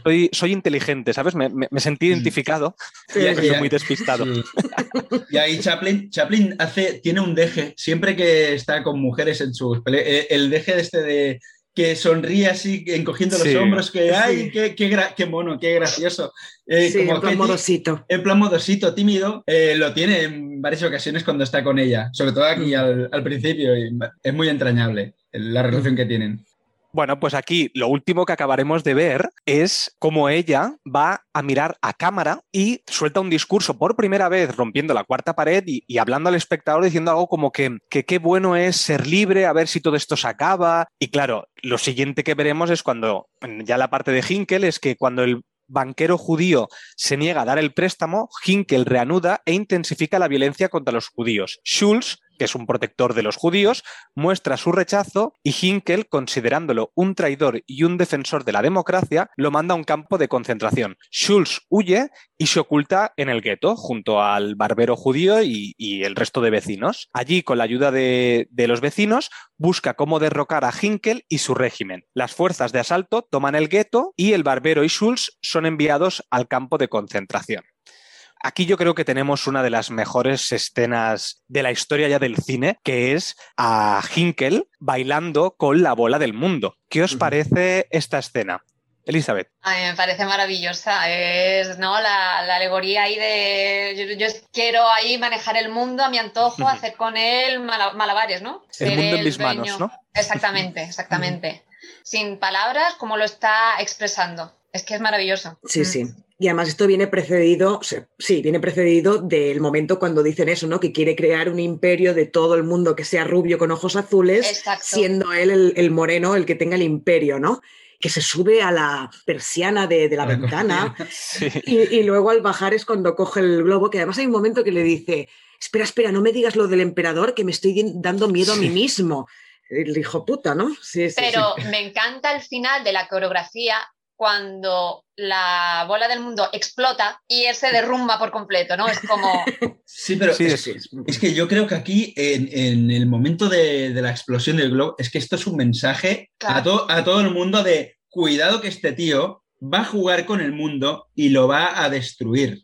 soy, soy inteligente, ¿sabes? Me, sentí mm. identificado. Sí, y, muy despistado. Y ahí Chaplin, Chaplin hace, tiene un deje, siempre que está con mujeres en sus eh, el deje de este de que sonríe así, encogiendo los hombros, que ay, qué, qué, mono, qué gracioso. Eh, en plan modosito. En plan modosito, tímido, eh, lo tiene en varias ocasiones cuando está con ella, sobre todo aquí al, al, principio, y es muy entrañable la relación que tienen. Bueno, pues aquí lo último que acabaremos de ver es cómo ella va a mirar a cámara y suelta un discurso por primera vez rompiendo la cuarta pared y, hablando al espectador diciendo algo como que, qué bueno es ser libre, a ver si todo esto se acaba. Y claro, lo siguiente que veremos es cuando, ya la parte de Hinkel, es que cuando el banquero judío se niega a dar el préstamo, Hinkel reanuda e intensifica la violencia contra los judíos. Schulz que es un protector de los judíos, muestra su rechazo y Hinkel, considerándolo un traidor y un defensor de la democracia, lo manda a un campo de concentración. Schulz huye y se oculta en el gueto junto al barbero judío y, el resto de vecinos. Allí, con la ayuda de, de los vecinos, busca cómo derrocar a Hinkel y su régimen. Las fuerzas de asalto toman el gueto y el barbero y Schulz son enviados al campo de concentración. Aquí yo creo que tenemos una de las mejores escenas de la historia ya del cine, que es a Hinkel bailando con la bola del mundo. ¿Qué os parece esta escena? Elizabeth. A mí me parece maravillosa. Es ¿no? la, alegoría ahí de yo, quiero ahí manejar el mundo a mi antojo, hacer con él malabares, ¿no? el mundo en mis manos, ¿no? Exactamente, exactamente. Sin palabras, como lo está expresando. Es que es maravilloso. Sí, sí. Y además esto viene precedido, sí, viene precedido del momento cuando dicen eso, ¿no? Que quiere crear un imperio de todo el mundo que sea rubio con ojos azules, siendo él el, moreno el que tenga el imperio, ¿no? Que se sube a la persiana de, la ventana y, luego al bajar es cuando coge el globo, que además hay un momento que le dice, espera, espera, no me digas lo del emperador, que me estoy dando miedo a mí mismo. El hijo puta, ¿no? Sí, Pero me encanta el final de la coreografía cuando la bola del mundo explota y él se derrumba por completo, ¿no? Es como... Sí, pero es, que yo creo que aquí, en, el momento de, la explosión del globo, es que esto es un mensaje a, a todo el mundo de cuidado que este tío va a jugar con el mundo y lo va a destruir.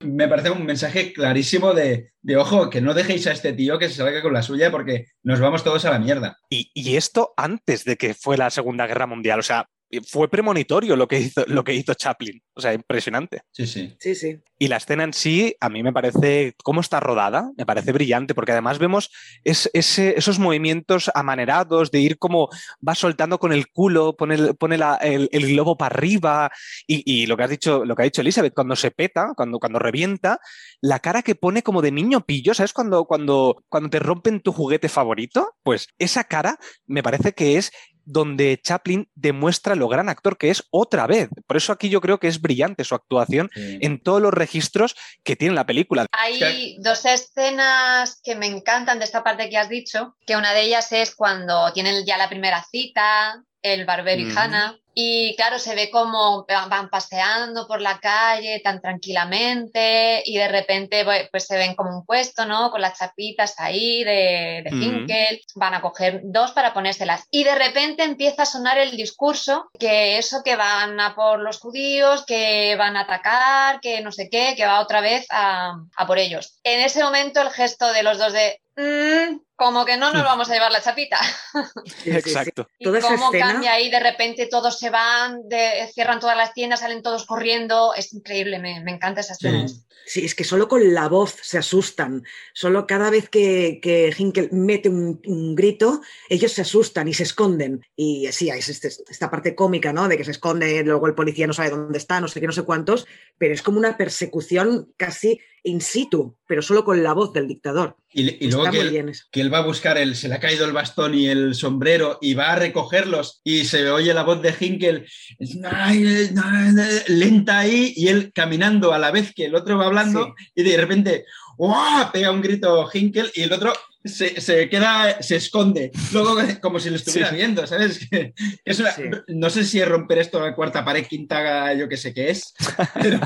Me parece un mensaje clarísimo de, de, ojo, que no dejéis a este tío que se salga con la suya porque nos vamos todos a la mierda. Y, y, esto antes de que fue la Segunda Guerra Mundial. O sea, fue premonitorio lo que hizo, lo que hizo Chaplin. O sea, impresionante. Sí, sí. Sí, sí. Y la escena en sí, a mí me parece, cómo está rodada, me parece brillante, porque además vemos esos movimientos amanerados de ir como va soltando con el culo, pone, pone el, globo para arriba. Y, lo que has dicho, lo que ha dicho Elizabeth, cuando se peta, cuando, cuando revienta, la cara que pone como de niño pillo, ¿sabes? Cuando, cuando, cuando te rompen tu juguete favorito, pues esa cara me parece que es donde Chaplin demuestra lo gran actor que es otra vez. Por eso aquí yo creo que es brillante su actuación en todos los registros que tiene la película. Hay dos escenas que me encantan de esta parte que has dicho, que una de ellas es cuando tienen ya la primera cita, el barbero y Hannah, y claro, se ve como van paseando por la calle tan tranquilamente y de repente pues se ven como un puesto, ¿no? Con las chapitas ahí de, de Finkel, van a coger dos para ponérselas y de repente empieza a sonar el discurso que eso que van a por los judíos, que van a atacar, que no sé qué, que va otra vez a, a por ellos. En ese momento el gesto de los dos de Mm, como que no nos vamos a llevar la chapita. Exacto. y cómo cambia ahí, de repente todos se van, cierran todas las tiendas, salen todos corriendo. Es increíble, me, encanta esa escena. Sí. es que solo con la voz se asustan. Solo cada vez que, que Hinkel mete un, grito, ellos se asustan y se esconden. Y sí, es este, esta parte cómica, ¿no? De que se esconde, luego el policía no sabe dónde está, no sé qué, no sé cuántos, pero es como una persecución casi in situ, pero solo con la voz del dictador. Y, luego que él, va a buscar, el, se le ha caído el bastón y el sombrero y va a recogerlos y se oye la voz de Hinkel lenta ahí y él caminando a la vez que el otro va hablando y de repente, ¡Uah! pega un grito Hinkel y el otro se, queda, se esconde, luego como si lo estuviera viendo, ¿sabes? No sé si es romper esto la cuarta pared, quinta, yo que sé qué es, pero,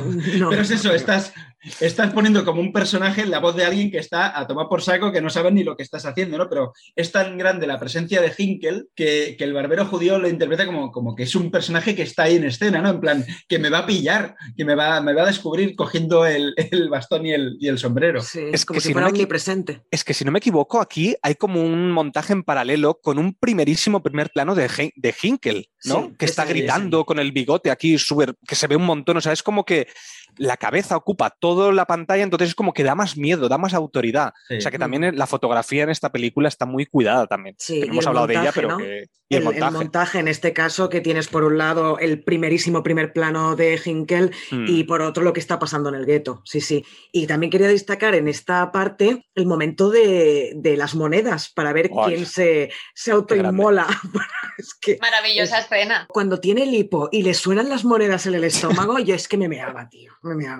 pero es eso, estás, estás poniendo como un personaje la voz de alguien que está a tomar por saco, que no sabe ni lo que estás haciendo, ¿no? Pero es tan grande la presencia de Hinkel que, el barbero judío lo interpreta como, como que es un personaje que está ahí en escena, ¿no? En plan, que me va a pillar, que me va, me va a descubrir cogiendo el, bastón y el, y el sombrero. Es como que si, fuera no omnipresente. Es que si no me equivoco, aquí hay como un montaje en paralelo con un primerísimo primer plano de, de Hinkel, ¿no? que está gritando con el bigote aquí, súper, que se ve un montón, o sea, es como que la cabeza ocupa toda la pantalla, entonces es como que da más miedo, da más autoridad. O sea que también la fotografía en esta película está muy cuidada también. Sí, hemos hablado de ella, pero que... y el, montaje. en este caso, que tienes por un lado el primerísimo primer plano de Hinkel hmm. y por otro lo que está pasando en el gueto. Sí, sí. Y también quería destacar en esta parte el momento de, las monedas para ver quién se, se autoinmola. Maravillosa escena. Cuando tiene el hipo y le suenan las monedas en el estómago, yo es que me meaba, tío.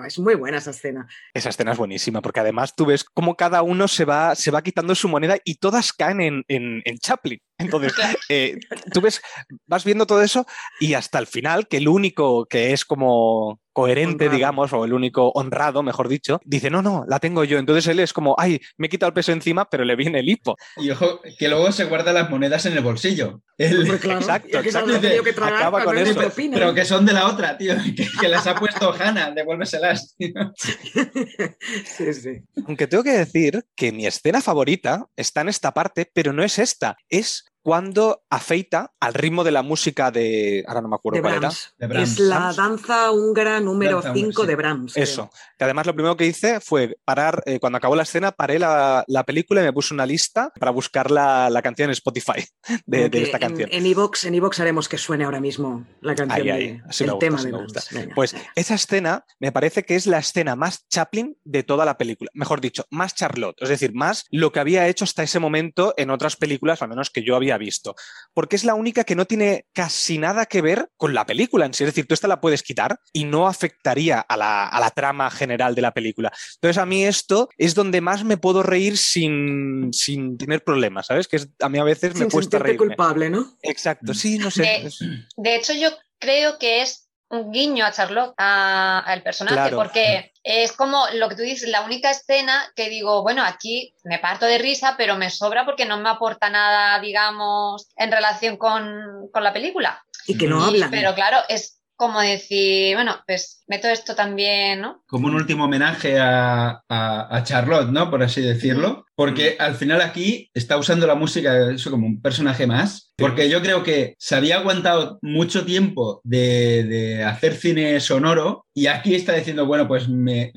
Es muy buena esa escena. Esa escena es buenísima, porque además tú ves cómo cada uno se va, se va quitando su moneda y todas caen en, en, en Chaplin. Entonces, eh, tú ves, vas viendo todo eso y hasta el final, que el único que es como coherente, digamos, o el único honrado, mejor dicho, dice, no, no, la tengo yo. Entonces él es como, ay, me he quitado el peso encima, pero le viene el hipo. Y ojo, que luego se guarda las monedas en el bolsillo. exacto, exacto. acaba con eso. Pero que son de la otra, tío, que, las ha puesto Hanna, devuélveselas. sí, sí. Aunque tengo que decir que mi escena favorita está en esta parte, pero no es esta, es cuando afeita al ritmo de la música de. Ahora no me acuerdo cuál era. Es la danza húngara número 5 de Brahms. Eso. Que además lo primero que hice fue parar, eh, cuando acabó la escena, paré la, película y me puse una lista para buscar la, canción en Spotify de, esta canción. En Evox en haremos que suene ahora mismo la canción. Ahí, el tema de Brahms. Pues esa escena me parece que es la escena más Chaplin de toda la película. Mejor dicho, más Charlotte. Es decir, más lo que había hecho hasta ese momento en otras películas, al menos que yo había visto, porque es la única que no tiene casi nada que ver con la película en sí. Es decir, tú esta la puedes quitar y no afectaría a la, trama general de la película. Entonces, a mí esto es donde más me puedo reír sin, tener problemas, ¿sabes? Que a mí a veces me cuesta reír. culpable, ¿no? Exacto, sí, no sé. De, hecho, yo creo que es un guiño a Charlotte, al personaje, porque es como lo que tú dices, la única escena que digo, bueno, aquí me parto de risa, pero me sobra porque no me aporta nada, digamos, en relación con, la película. Y que no hablan. Pero claro, es como decir, bueno, pues meto esto también, ¿no? Como un último homenaje a, a Charlotte, ¿no? Por así decirlo. Porque al final aquí está usando la música eso como un personaje más. Porque yo creo que se había aguantado mucho tiempo de, hacer cine sonoro y aquí está diciendo, bueno, pues me,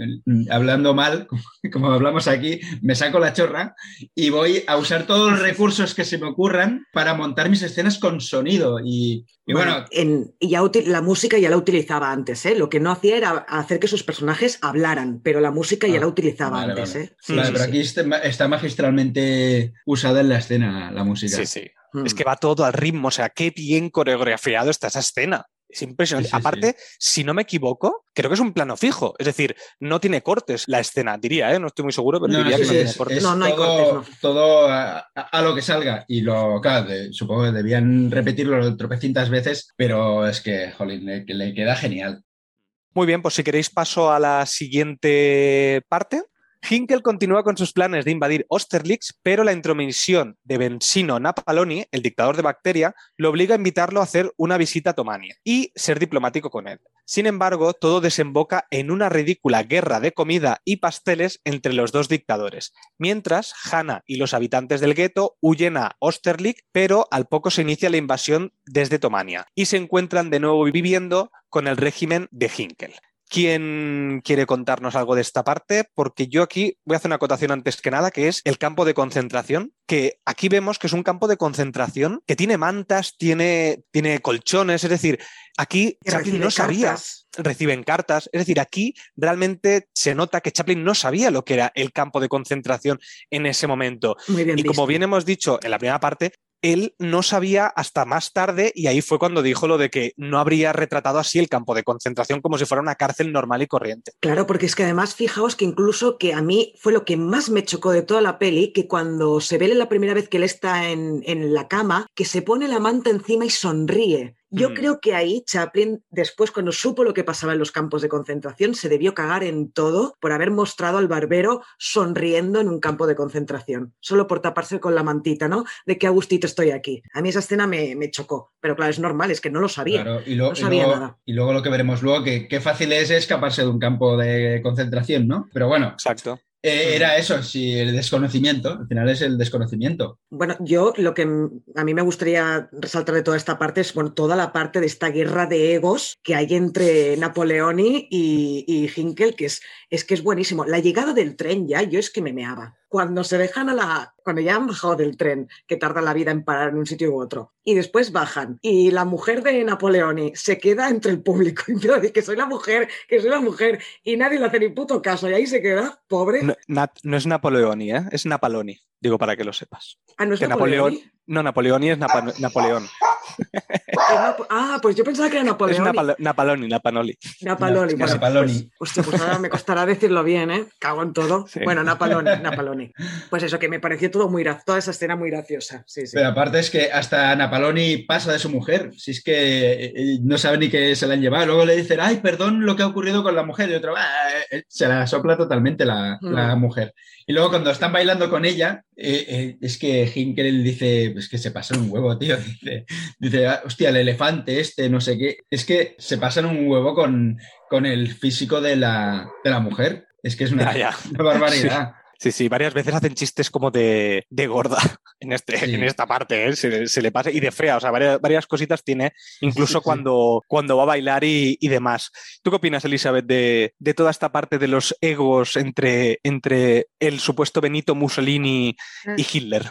hablando mal, como hablamos aquí, me saco la chorra y voy a usar todos los recursos que se me ocurran para montar mis escenas con sonido. Y, bueno, ya la música ya la utilizaba antes, ¿eh? Lo que no hacía era hacer que sus personajes hablaran, pero la música ya ah, la utilizaba antes, ¿eh? pero aquí está magistralmente usada en la escena la música. Sí, sí. Es que va todo al ritmo, o sea, qué bien coreografiado está esa escena. Es impresionante. Aparte, si no me equivoco, creo que es un plano fijo. Es decir, no tiene cortes la escena, diría, ¿eh? no estoy muy seguro, pero diría que no tiene cortes. no, no hay cortes. Todo a, lo que salga. Y lo, claro, supongo que debían repetirlo tropecientas veces, pero es que, jolín, le queda genial. Muy bien, pues si queréis paso a la siguiente parte. Hinkel continúa con sus planes de invadir Osterlix, pero la intromisión de Bensino Napaloni, el dictador de Bacteria, lo obliga a invitarlo a hacer una visita a Tomania y ser diplomático con él. Sin embargo, todo desemboca en una ridícula guerra de comida y pasteles entre los dos dictadores, mientras Hanna y los habitantes del gueto huyen a Osterlix, pero al poco se inicia la invasión desde Tomania y se encuentran de nuevo viviendo con el régimen de Hinkel. ¿Quién quiere contarnos algo de esta parte? Porque yo aquí voy a hacer una acotación antes que nada, que es el campo de concentración, que aquí vemos que es un campo de concentración que tiene mantas, tiene, tiene colchones, es decir, aquí Chaplin no sabía. Reciben cartas, es decir, aquí realmente se nota que Chaplin no sabía lo que era el campo de concentración en ese momento. y como bien hemos dicho en la primera parte, él no sabía hasta más tarde y ahí fue cuando dijo lo de que no habría retratado así el campo de concentración como si fuera una cárcel normal y corriente. Claro, porque es que además fijaos que incluso que a mí fue lo que más me chocó de toda la peli, que cuando se ve la primera vez que él está en, en la cama, que se pone la manta encima y sonríe. Yo Mm. creo que ahí Chaplin, después cuando supo lo que pasaba en los campos de concentración, se debió cagar en todo por haber mostrado al barbero sonriendo en un campo de concentración, solo por taparse con la mantita, ¿no? De que a gustito estoy aquí. A mí esa escena me, me chocó, pero claro, es normal, es que no lo sabía. Claro, y, lo- no y sabía luego, nada. y luego lo que veremos luego, que qué fácil es escaparse de un campo de concentración, ¿no? Pero bueno, Exacto. Eh, era eso, sí, el desconocimiento, al final es el desconocimiento. Bueno, yo lo que a mí me gustaría resaltar de toda esta parte es bueno, toda la parte de esta guerra de egos que hay entre Napoleoni y, y Hinkel, que es, es que es buenísimo. La llegada del tren ya, yo es que me meaba. Cuando se dejan a la. Cuando ya han bajado del tren, que tarda la vida en parar en un sitio u otro, y después bajan, y la mujer de Napoleoni se queda entre el público y a decir que soy la mujer, que soy la mujer, y nadie le hace ni puto caso, y ahí se queda, pobre. No, no es Napoleoni, ¿eh? es Napaloni, digo para que lo sepas. ah, no es Que Napoleoni. Napoleón, no, Napoleoni es Napa- Napoleón. Es Napo- ah, pues yo pensaba que era Es Napoleoni. Napalo- Napaloni, Napanoli. Napaloni. Bueno, Napaloni. pues- hostia, pues ahora me costará decirlo bien, ¿eh? Cago en todo. Sí. Bueno, Napaloni, Napaloni. Pues eso, que me pareció todo muy gra- toda esa escena muy graciosa. Sí, sí. Pero aparte es que hasta Napaloni pasa de su mujer, si es que eh, no sabe ni que se la han llevado. Luego le dicen, ay, perdón lo que ha ocurrido con la mujer. Y otro, "Ah", eh, se la sopla totalmente la, Mm. la mujer. Y luego cuando están bailando con ella, eh, eh, es que Hinkel dice, es que se pasa un huevo, tío. Dice, dice, "Ah, hostia, el elefante este, no sé qué. Es que se pasan un huevo con, con el físico de la, de la mujer. Es que es una, Ya, ya. una barbaridad. Sí, sí, varias veces hacen chistes como de, de gorda en, este, Sí. en esta parte, ¿eh? se, se le pasa, y de fea, o sea, varias, varias cositas tiene, incluso Sí, sí. Cuando, cuando va a bailar y, y demás. ¿Tú qué opinas, Elizabeth, de, de toda esta parte de los egos entre, entre el supuesto Benito Mussolini Mm. y Hitler?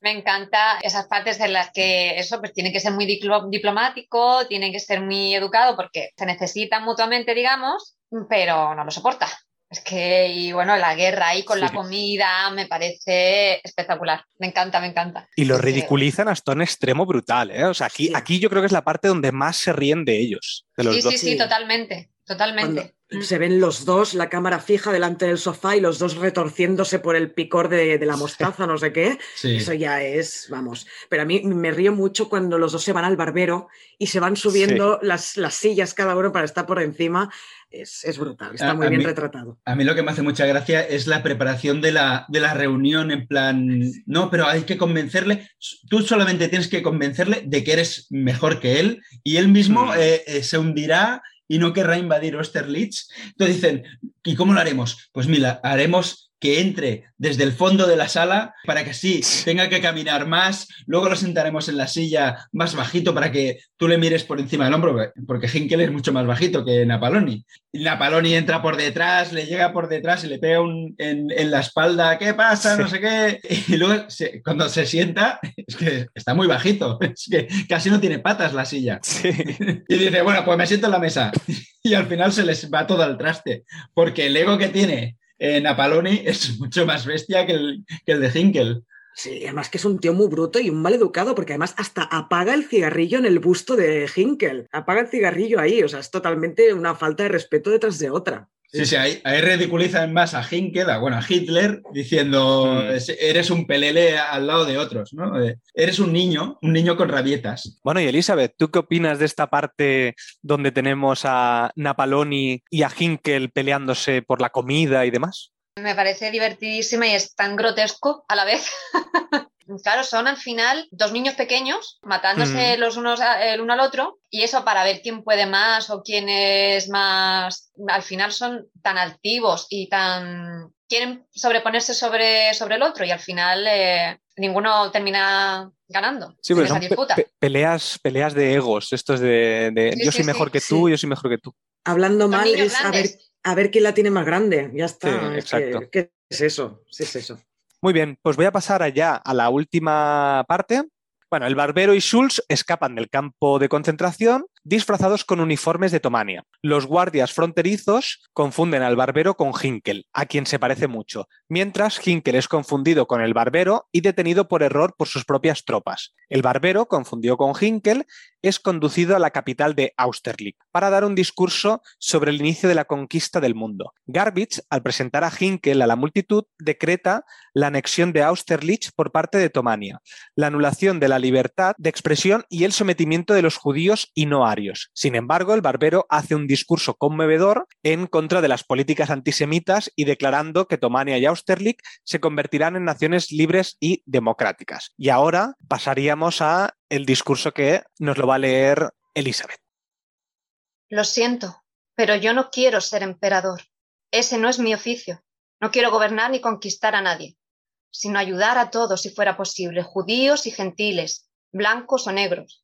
Me encanta esas partes en las que eso pues tiene que ser muy diplo- diplomático, tiene que ser muy educado porque se necesitan mutuamente, digamos, pero no lo soporta. Es que, y bueno, la guerra ahí con la comida me parece espectacular. Me encanta, me encanta. Y lo ridiculizan hasta un extremo brutal, ¿eh? O sea, aquí, Sí. aquí yo creo que es la parte donde más se ríen de ellos, de los Sí, dos. sí, sí, Sí. totalmente, totalmente. Se ven los dos, la cámara fija delante del sofá y los dos retorciéndose por el picor de, de la mostaza, no sé qué. Sí. Eso ya es, vamos. Pero a mí me río mucho cuando los dos se van al barbero y se van subiendo las, las sillas cada uno para estar por encima. Es, es brutal, está A- muy a bien mí- retratado. A mí lo que me hace mucha gracia es la preparación de la, de la reunión en plan, no, pero hay que convencerle, tú solamente tienes que convencerle de que eres mejor que él y él mismo Mm. eh, eh, se hundirá y no querrá invadir Austerlitz. Entonces dicen, ¿y cómo lo haremos? Pues mira, haremos que entre desde el fondo de la sala para que así tenga que caminar más, luego lo sentaremos en la silla más bajito para que tú le mires por encima del hombro, porque Hinkel es mucho más bajito que Napaloni. Napaloni entra por detrás, le llega por detrás y le pega un- en, en la espalda, ¿qué pasa? No sé qué. Y luego se- cuando se sienta, es que está muy bajito, es que casi no tiene patas la silla. Sí. Y dice, bueno, pues me siento en la mesa. Y al final se les va todo al traste, porque el ego que tiene eh, Napaloni es mucho más bestia que el, que el de Hinkel. Sí, además que es un tío muy bruto y un mal educado, porque además hasta apaga el cigarrillo en el busto de Hinkel. Apaga el cigarrillo ahí, o sea, es totalmente una falta de respeto detrás de otra. Sí, sí, ahí, ahí ridiculizan más a Hinkel, a, bueno, a Hitler, diciendo, Mm. "Es- eres un pelele al lado de otros, ¿no? Eh, Eres un niño, un niño con rabietas. Bueno, y Elizabeth, ¿tú qué opinas de esta parte donde tenemos a Napaloni y a Hinkel peleándose por la comida y demás? Me parece divertidísima y es tan grotesco a la vez. Claro, son al final dos niños pequeños matándose los unos a- el uno al otro y eso para ver quién puede más o quién es más. Al final son tan altivos y tan. quieren sobreponerse sobre, sobre el otro y al final eh, ninguno termina ganando Sí, en pero esa son pe- disputa. pe- peleas, peleas de egos, estos de, de Sí, yo sí, soy sí, mejor que sí. tú, yo soy mejor que tú. Hablando Son mal es a ver. A ver quién la tiene más grande. Ya está. Sí, es exacto. que- ¿Qué es eso? Sí, es eso. Muy bien, pues voy a pasar allá a la última parte. Bueno, el barbero y Schulz escapan del campo de concentración disfrazados con uniformes de Tomania. Los guardias fronterizos confunden al barbero con Hinkel, a quien se parece mucho, mientras Hinkel es confundido con el barbero y detenido por error por sus propias tropas. El barbero, confundido con Hinkel, es conducido a la capital de Austerlitz para dar un discurso sobre el inicio de la conquista del mundo. Garbage, al presentar a Hinkel a la multitud, decreta la anexión de Austerlitz por parte de Tomania, la anulación de la libertad de expresión y el sometimiento de los judíos y no Sin embargo, el barbero hace un discurso conmovedor en contra de las políticas antisemitas y declarando que Tomania y Austerlitz se convertirán en naciones libres y democráticas. Y ahora pasaríamos a el discurso que nos lo va a leer Elizabeth. Lo siento, pero yo no quiero ser emperador. Ese no es mi oficio. No quiero gobernar ni conquistar a nadie, sino ayudar a todos si fuera posible, judíos y gentiles, blancos o negros.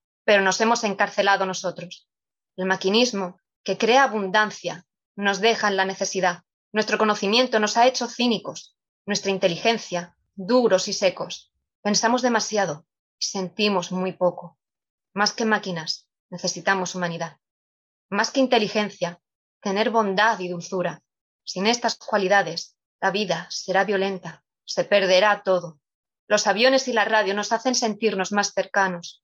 pero nos hemos encarcelado nosotros. El maquinismo, que crea abundancia, nos deja en la necesidad. Nuestro conocimiento nos ha hecho cínicos, nuestra inteligencia, duros y secos. Pensamos demasiado, sentimos muy poco. Más que máquinas, necesitamos humanidad. Más que inteligencia, tener bondad y dulzura. Sin estas cualidades, la vida será violenta, se perderá todo. Los aviones y la radio nos hacen sentirnos más cercanos.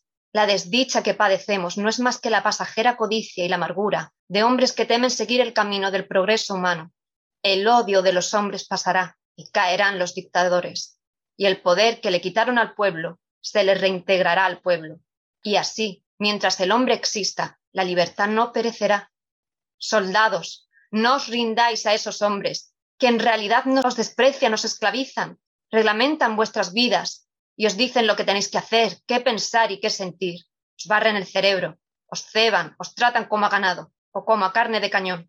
La desdicha que padecemos no es más que la pasajera codicia y la amargura de hombres que temen seguir el camino del progreso humano. El odio de los hombres pasará y caerán los dictadores, y el poder que le quitaron al pueblo se le reintegrará al pueblo. Y así, mientras el hombre exista, la libertad no perecerá. Soldados, no os rindáis a esos hombres, que en realidad nos desprecian, os esclavizan, reglamentan vuestras vidas y os dicen lo que tenéis que hacer, qué pensar y qué sentir. Os barren el cerebro, os ceban, os tratan como a ganado o como a carne de cañón.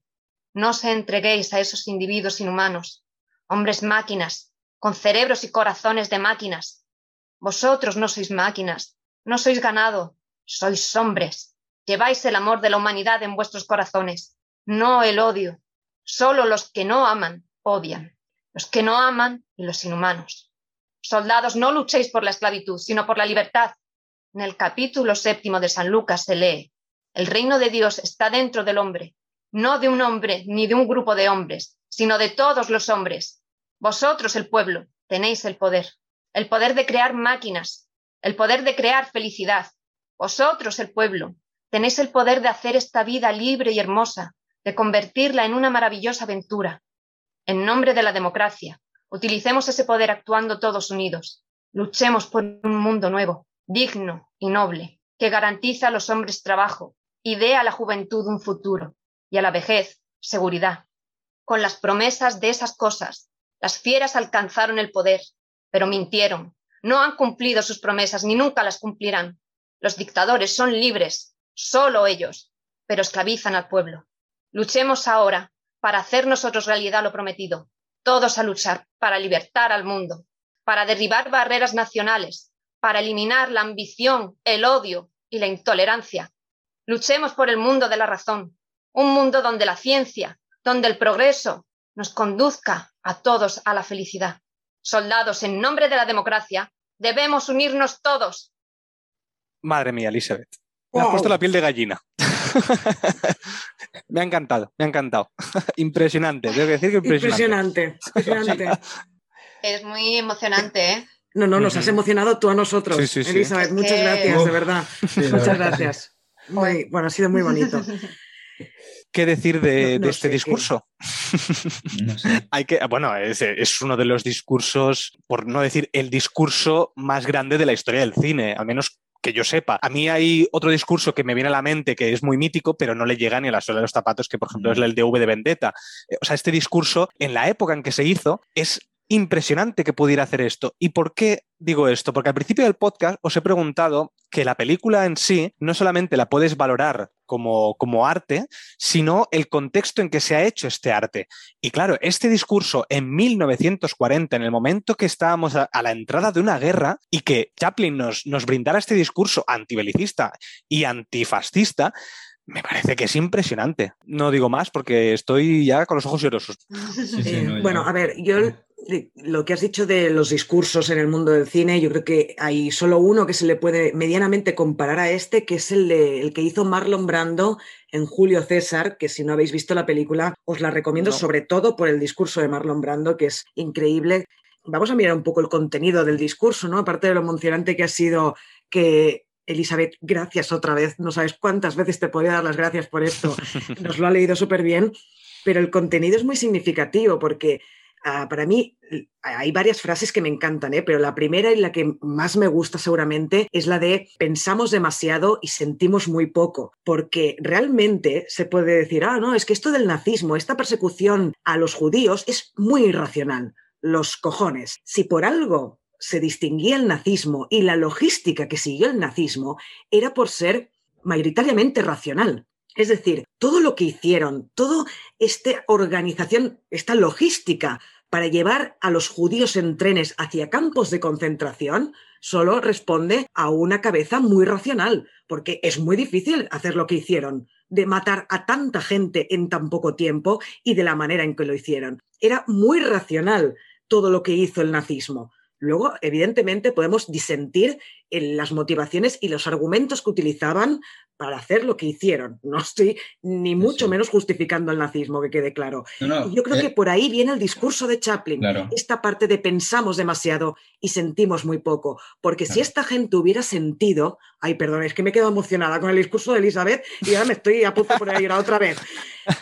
No os entreguéis a esos individuos inhumanos, hombres máquinas, con cerebros y corazones de máquinas. Vosotros no sois máquinas, no sois ganado, sois hombres Lleváis el amor de la humanidad en vuestros corazones, no el odio. Solo los que no aman odian, los que no aman y los inhumanos. Soldados, no luchéis por la esclavitud, sino por la libertad. En el capítulo séptimo de San Lucas se lee, el reino de Dios está dentro del hombre, no de un hombre ni de un grupo de hombres, sino de todos los hombres. Vosotros, el pueblo, tenéis el poder, el poder de crear máquinas, el poder de crear felicidad. Vosotros, el pueblo, Tenéis el poder de hacer esta vida libre y hermosa, de convertirla en una maravillosa aventura. En nombre de la democracia, utilicemos ese poder actuando todos unidos. Luchemos por un mundo nuevo, digno y noble, que garantice a los hombres trabajo y dé a la juventud un futuro y a la vejez seguridad. Con las promesas de esas cosas, las fieras alcanzaron el poder, pero mintieron. No han cumplido sus promesas ni nunca las cumplirán. Los dictadores son libres solo ellos, pero esclavizan al pueblo. Luchemos ahora para hacer nosotros realidad lo prometido, todos a luchar para libertar al mundo, para derribar barreras nacionales, para eliminar la ambición, el odio y la intolerancia. Luchemos por el mundo de la razón, un mundo donde la ciencia, donde el progreso nos conduzca a todos a la felicidad. Soldados, en nombre de la democracia, debemos unirnos todos. Madre mía, Elizabeth. Me has puesto la piel de gallina. me ha encantado, me ha encantado. impresionante, tengo que decir que impresionante. Impresionante, Es muy emocionante, ¿eh? No, no, nos has emocionado tú a nosotros. Elizabeth, muchas gracias, de verdad. muchas gracias. Muy, bueno, ha sido muy bonito. ¿Qué decir de, este discurso? No sé. Hay que, bueno, es, es, uno de los discursos, por no decir el discurso más grande de la historia del cine, al menos que yo sepa. A mí hay otro discurso que me viene a la mente que es muy mítico, pero no le llega ni a la suela de los zapatos, que por ejemplo es el de V de Vendetta. Eh, o sea, este discurso, en la época en que se hizo, es impresionante que pudiera hacer esto. ¿Y por qué digo esto? Porque al principio del podcast os he preguntado que la película en sí no solamente la puedes valorar como, como, arte, sino el contexto en que se ha hecho este arte. Y claro, este discurso en 1940, en el momento que estábamos a, a la entrada de una guerra y que Chaplin nos, nos brindara este discurso antibelicista y antifascista, me parece que es impresionante. No digo más porque estoy ya con los ojos llorosos. Eh, bueno, a ver, yo lo que has dicho de los discursos en el mundo del cine, yo creo que hay solo uno que se le puede medianamente comparar a este, que es el, de, el que hizo Marlon Brando en Julio César, que si no habéis visto la película, os la recomiendo sobre todo por el discurso de Marlon Brando, que es increíble. Vamos a mirar un poco el contenido del discurso, ¿no? Aparte de lo emocionante que ha sido que Elizabeth, gracias otra vez. No sabes cuántas veces te podía dar las gracias por esto. Nos lo ha leído súper bien, pero el contenido es muy significativo porque uh, para mí hay varias frases que me encantan, ¿eh? pero la primera y la que más me gusta seguramente es la de pensamos demasiado y sentimos muy poco, porque realmente se puede decir, ah, no, es que esto del nazismo, esta persecución a los judíos es muy irracional. Los cojones. Si por algo se distinguía el nazismo y la logística que siguió el nazismo era por ser mayoritariamente racional. Es decir, todo lo que hicieron, toda esta organización, esta logística para llevar a los judíos en trenes hacia campos de concentración, solo responde a una cabeza muy racional, porque es muy difícil hacer lo que hicieron, de matar a tanta gente en tan poco tiempo y de la manera en que lo hicieron. Era muy racional todo lo que hizo el nazismo. Luego, evidentemente, podemos disentir en las motivaciones y los argumentos que utilizaban para hacer lo que hicieron. No estoy ni mucho menos justificando el nazismo, que quede claro. y yo creo que eh por ahí viene el discurso de Chaplin, esta parte de pensamos demasiado y sentimos muy poco. Porque si esta gente hubiera sentido, ay, perdón, es que me he quedado emocionada con el discurso de Elizabeth y ahora me estoy a punto de llorar otra vez.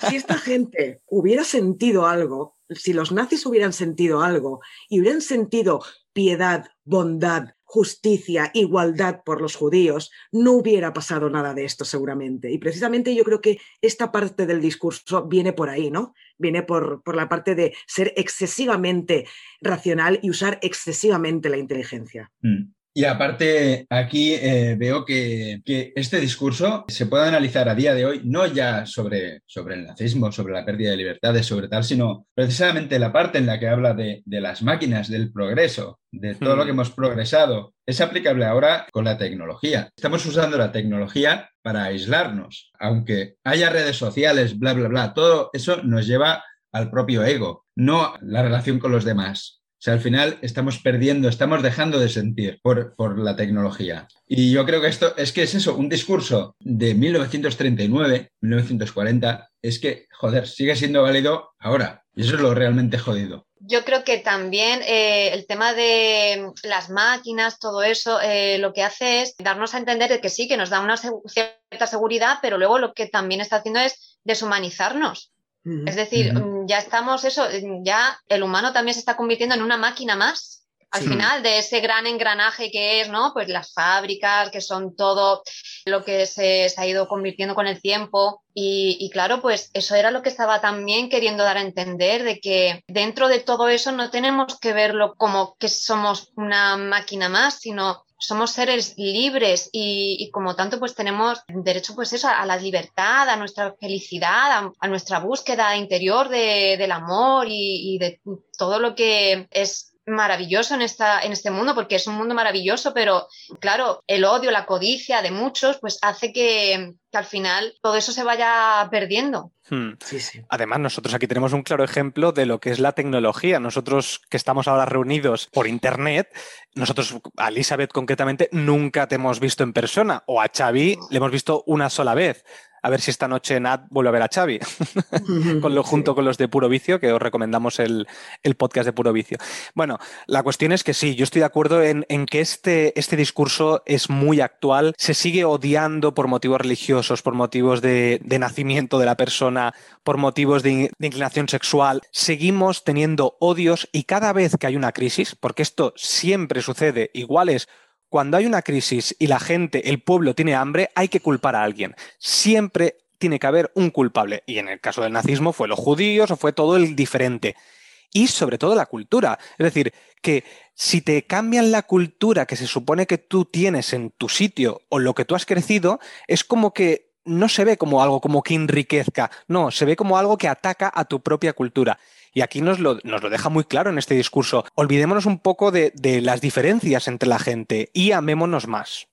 Si esta gente hubiera sentido algo, si los nazis hubieran sentido algo y hubieran sentido piedad, bondad, justicia, igualdad por los judíos, no hubiera pasado nada de esto seguramente. Y precisamente yo creo que esta parte del discurso viene por ahí, ¿no? Viene por, por la parte de ser excesivamente racional y usar excesivamente la inteligencia. Mm. Y aparte, aquí eh, veo que, que, este discurso se puede analizar a día de hoy, no ya sobre, sobre el nazismo, sobre la pérdida de libertades, sobre tal, sino precisamente la parte en la que habla de, de las máquinas, del progreso, de todo lo que hmm. hemos progresado, es aplicable ahora con la tecnología. Estamos usando la tecnología para aislarnos, aunque haya redes sociales, bla, bla, bla, todo eso nos lleva al propio ego, no la relación con los demás. O sea, al final estamos perdiendo, estamos dejando de sentir por, por, la tecnología. Y yo creo que esto es que es eso, un discurso de 1939, 1940, es que, joder, sigue siendo válido ahora. Y eso es lo realmente jodido. Yo creo que también eh, el tema de las máquinas, todo eso, eh, lo que hace es darnos a entender que sí, que nos da una cierta seguridad, pero luego lo que también está haciendo es deshumanizarnos. Es decir, mm, ya estamos, eso, mm, ya el humano también se está convirtiendo en una máquina más. Al final de ese gran engranaje que es, ¿no? Pues las fábricas, que son todo lo que se, ha ido convirtiendo con el tiempo. Y, y, claro, pues eso era lo que estaba también queriendo dar a entender, de que dentro de todo eso no tenemos que verlo como que somos una máquina más, sino somos seres libres y, como tanto pues tenemos derecho pues eso a la libertad, a nuestra felicidad, a, nuestra búsqueda interior de, del amor y, y, de todo lo que es maravilloso en, esta, en este mundo, porque es un mundo maravilloso, pero claro, el odio, la codicia de muchos, pues hace que, que al final todo eso se vaya perdiendo. Hmm. Sí, sí. Además, nosotros aquí tenemos un claro ejemplo de lo que es la tecnología. Nosotros que estamos ahora reunidos por Internet, nosotros, a Elizabeth concretamente, nunca te hemos visto en persona, o a Xavi le hemos visto una sola vez. A ver si esta noche Nat vuelve a ver a Xavi, con lo, junto con los de Puro Vicio, que os recomendamos el, podcast de Puro Vicio. Bueno, la cuestión es que sí, yo estoy de acuerdo en, que este, este, discurso es muy actual, se sigue odiando por motivos religiosos, por motivos de, nacimiento de la persona, por motivos de, de inclinación sexual. Seguimos teniendo odios y cada vez que hay una crisis, porque esto siempre sucede, igual es cuando hay una crisis y la gente, el pueblo tiene hambre, hay que culpar a alguien. Siempre tiene que haber un culpable. Y en el caso del nazismo fue los judíos o fue todo el diferente. Y sobre todo la cultura. Es decir, que si te cambian la cultura que se supone que tú tienes en tu sitio o lo que tú has crecido, es como que no se ve como algo como que enriquezca, no, se ve como algo que ataca a tu propia cultura. Y aquí nos lo, nos lo deja muy claro en este discurso. Olvidémonos un poco de, las diferencias entre la gente y amémonos más.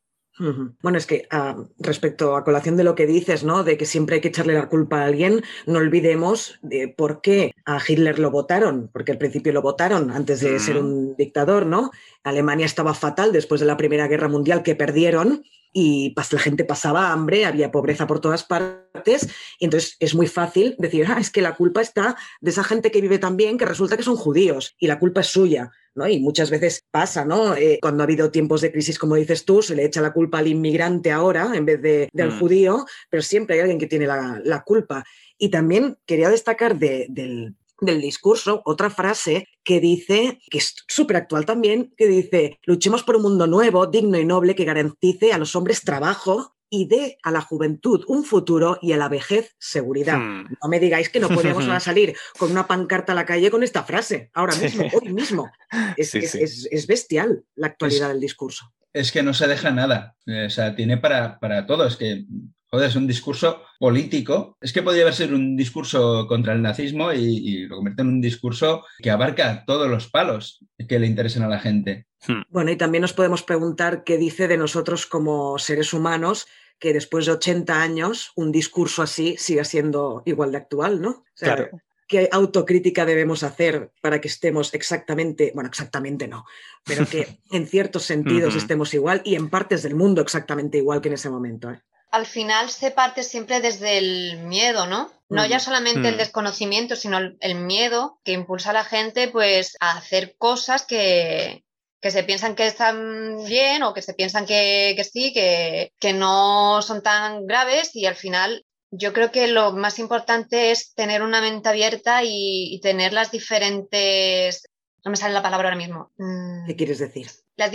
Bueno, es que ah, respecto a colación de lo que dices, ¿no? De que siempre hay que echarle la culpa a alguien, no olvidemos de por qué a Hitler lo votaron, porque al principio lo votaron antes de ser un dictador, ¿no? Alemania estaba fatal después de la Primera Guerra Mundial que perdieron y la gente pasaba hambre, había pobreza por todas partes, y entonces es muy fácil decir, ah, es que la culpa está de esa gente que vive tan bien que resulta que son judíos y la culpa es suya. ¿No? Y muchas veces pasa, ¿no? Eh, cuando ha habido tiempos de crisis, como dices tú, se le echa la culpa al inmigrante ahora en vez de, del mm. judío, pero siempre hay alguien que tiene la, culpa. Y también quería destacar del del discurso otra frase que dice, que es súper actual también, que dice, luchemos por un mundo nuevo, digno y noble que garantice a los hombres trabajo y dé a la juventud un futuro y a la vejez seguridad. Hmm. No me digáis que no podemos salir con una pancarta a la calle con esta frase, ahora mismo, hoy mismo. Es, es, bestial la actualidad del discurso. Es que no se deja nada, o sea, tiene para, para todo, es que joder, es un discurso político. Es que podría haber sido un discurso contra el nazismo y, lo convierte en un discurso que abarca todos los palos que le interesen a la gente. Hmm. Bueno, y también nos podemos preguntar qué dice de nosotros como seres humanos que después de 80 años un discurso así siga siendo igual de actual, ¿no? claro. ¿Qué autocrítica debemos hacer para que estemos exactamente, bueno, exactamente no, pero que en ciertos sentidos estemos igual y en partes del mundo exactamente igual que en ese momento? ¿eh? Al final se parte siempre desde el miedo, ¿no? No ya mm. solamente el mm. desconocimiento, sino el miedo que impulsa a la gente pues a hacer cosas que, se piensan que están bien o que se piensan que, sí, que, no son tan graves y al final yo creo que lo más importante es tener una mente abierta y, tener las diferentes... No me sale la palabra ahora mismo. Mm. ¿Qué quieres decir? Las,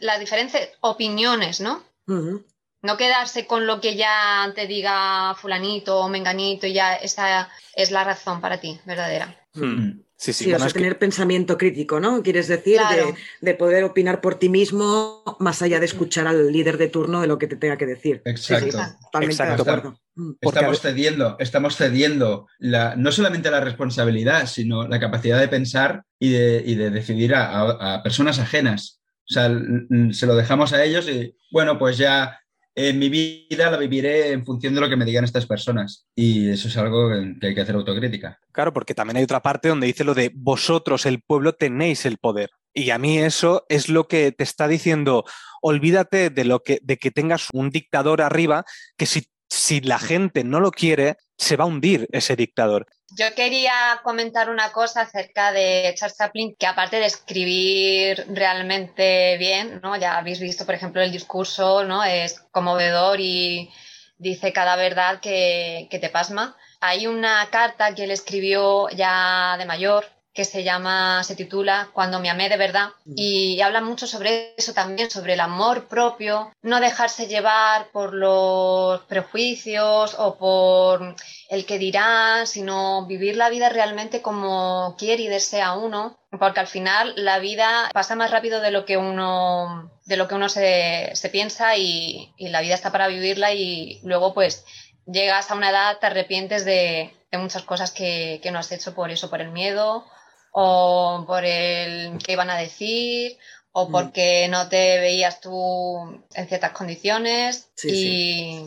las diferentes opiniones, ¿no? No quedarse con lo que ya te diga fulanito o menganito, ya esa es la razón para ti, verdadera. Hmm. Hmm. Sí, sí, sí tener pensamiento crítico, ¿no? Quieres decir de, poder opinar por ti mismo más allá de escuchar al líder de turno de lo que te tenga que decir. Exacto. Exacto. Hmm. Estamos cediendo, estamos cediendo la, no solamente la responsabilidad, sino la capacidad de pensar y de, decidir a, a personas ajenas. O sea, se lo dejamos a ellos y, bueno, pues ya en mi vida la viviré en función de lo que me digan estas personas. Y eso es algo que hay que hacer autocrítica. Claro, porque también hay otra parte donde dice lo de vosotros, el pueblo, tenéis el poder. Y a mí eso es lo que te está diciendo, olvídate de lo que, de que tengas un dictador arriba, que si si la gente no lo quiere, se va a hundir ese dictador. Yo quería comentar una cosa acerca de Charles Chaplin, que aparte de escribir realmente bien, ¿no? Ya habéis visto, por ejemplo, el discurso, ¿no? Es conmovedor y dice cada verdad que, que te pasma. Hay una carta que él escribió ya de mayor, que se llama, se titula Cuando me amé de verdad mm. y habla mucho sobre eso también, sobre el amor propio, no dejarse llevar por los prejuicios o por el que dirá, sino vivir la vida realmente como quiere y desea uno, porque al final la vida pasa más rápido de lo que uno, de lo que uno se, piensa y, la vida está para vivirla y luego pues llegas a una edad, te arrepientes de, muchas cosas que, que no has hecho por eso, por el miedo o por el que iban a decir o mm. porque no te veías tú en ciertas condiciones y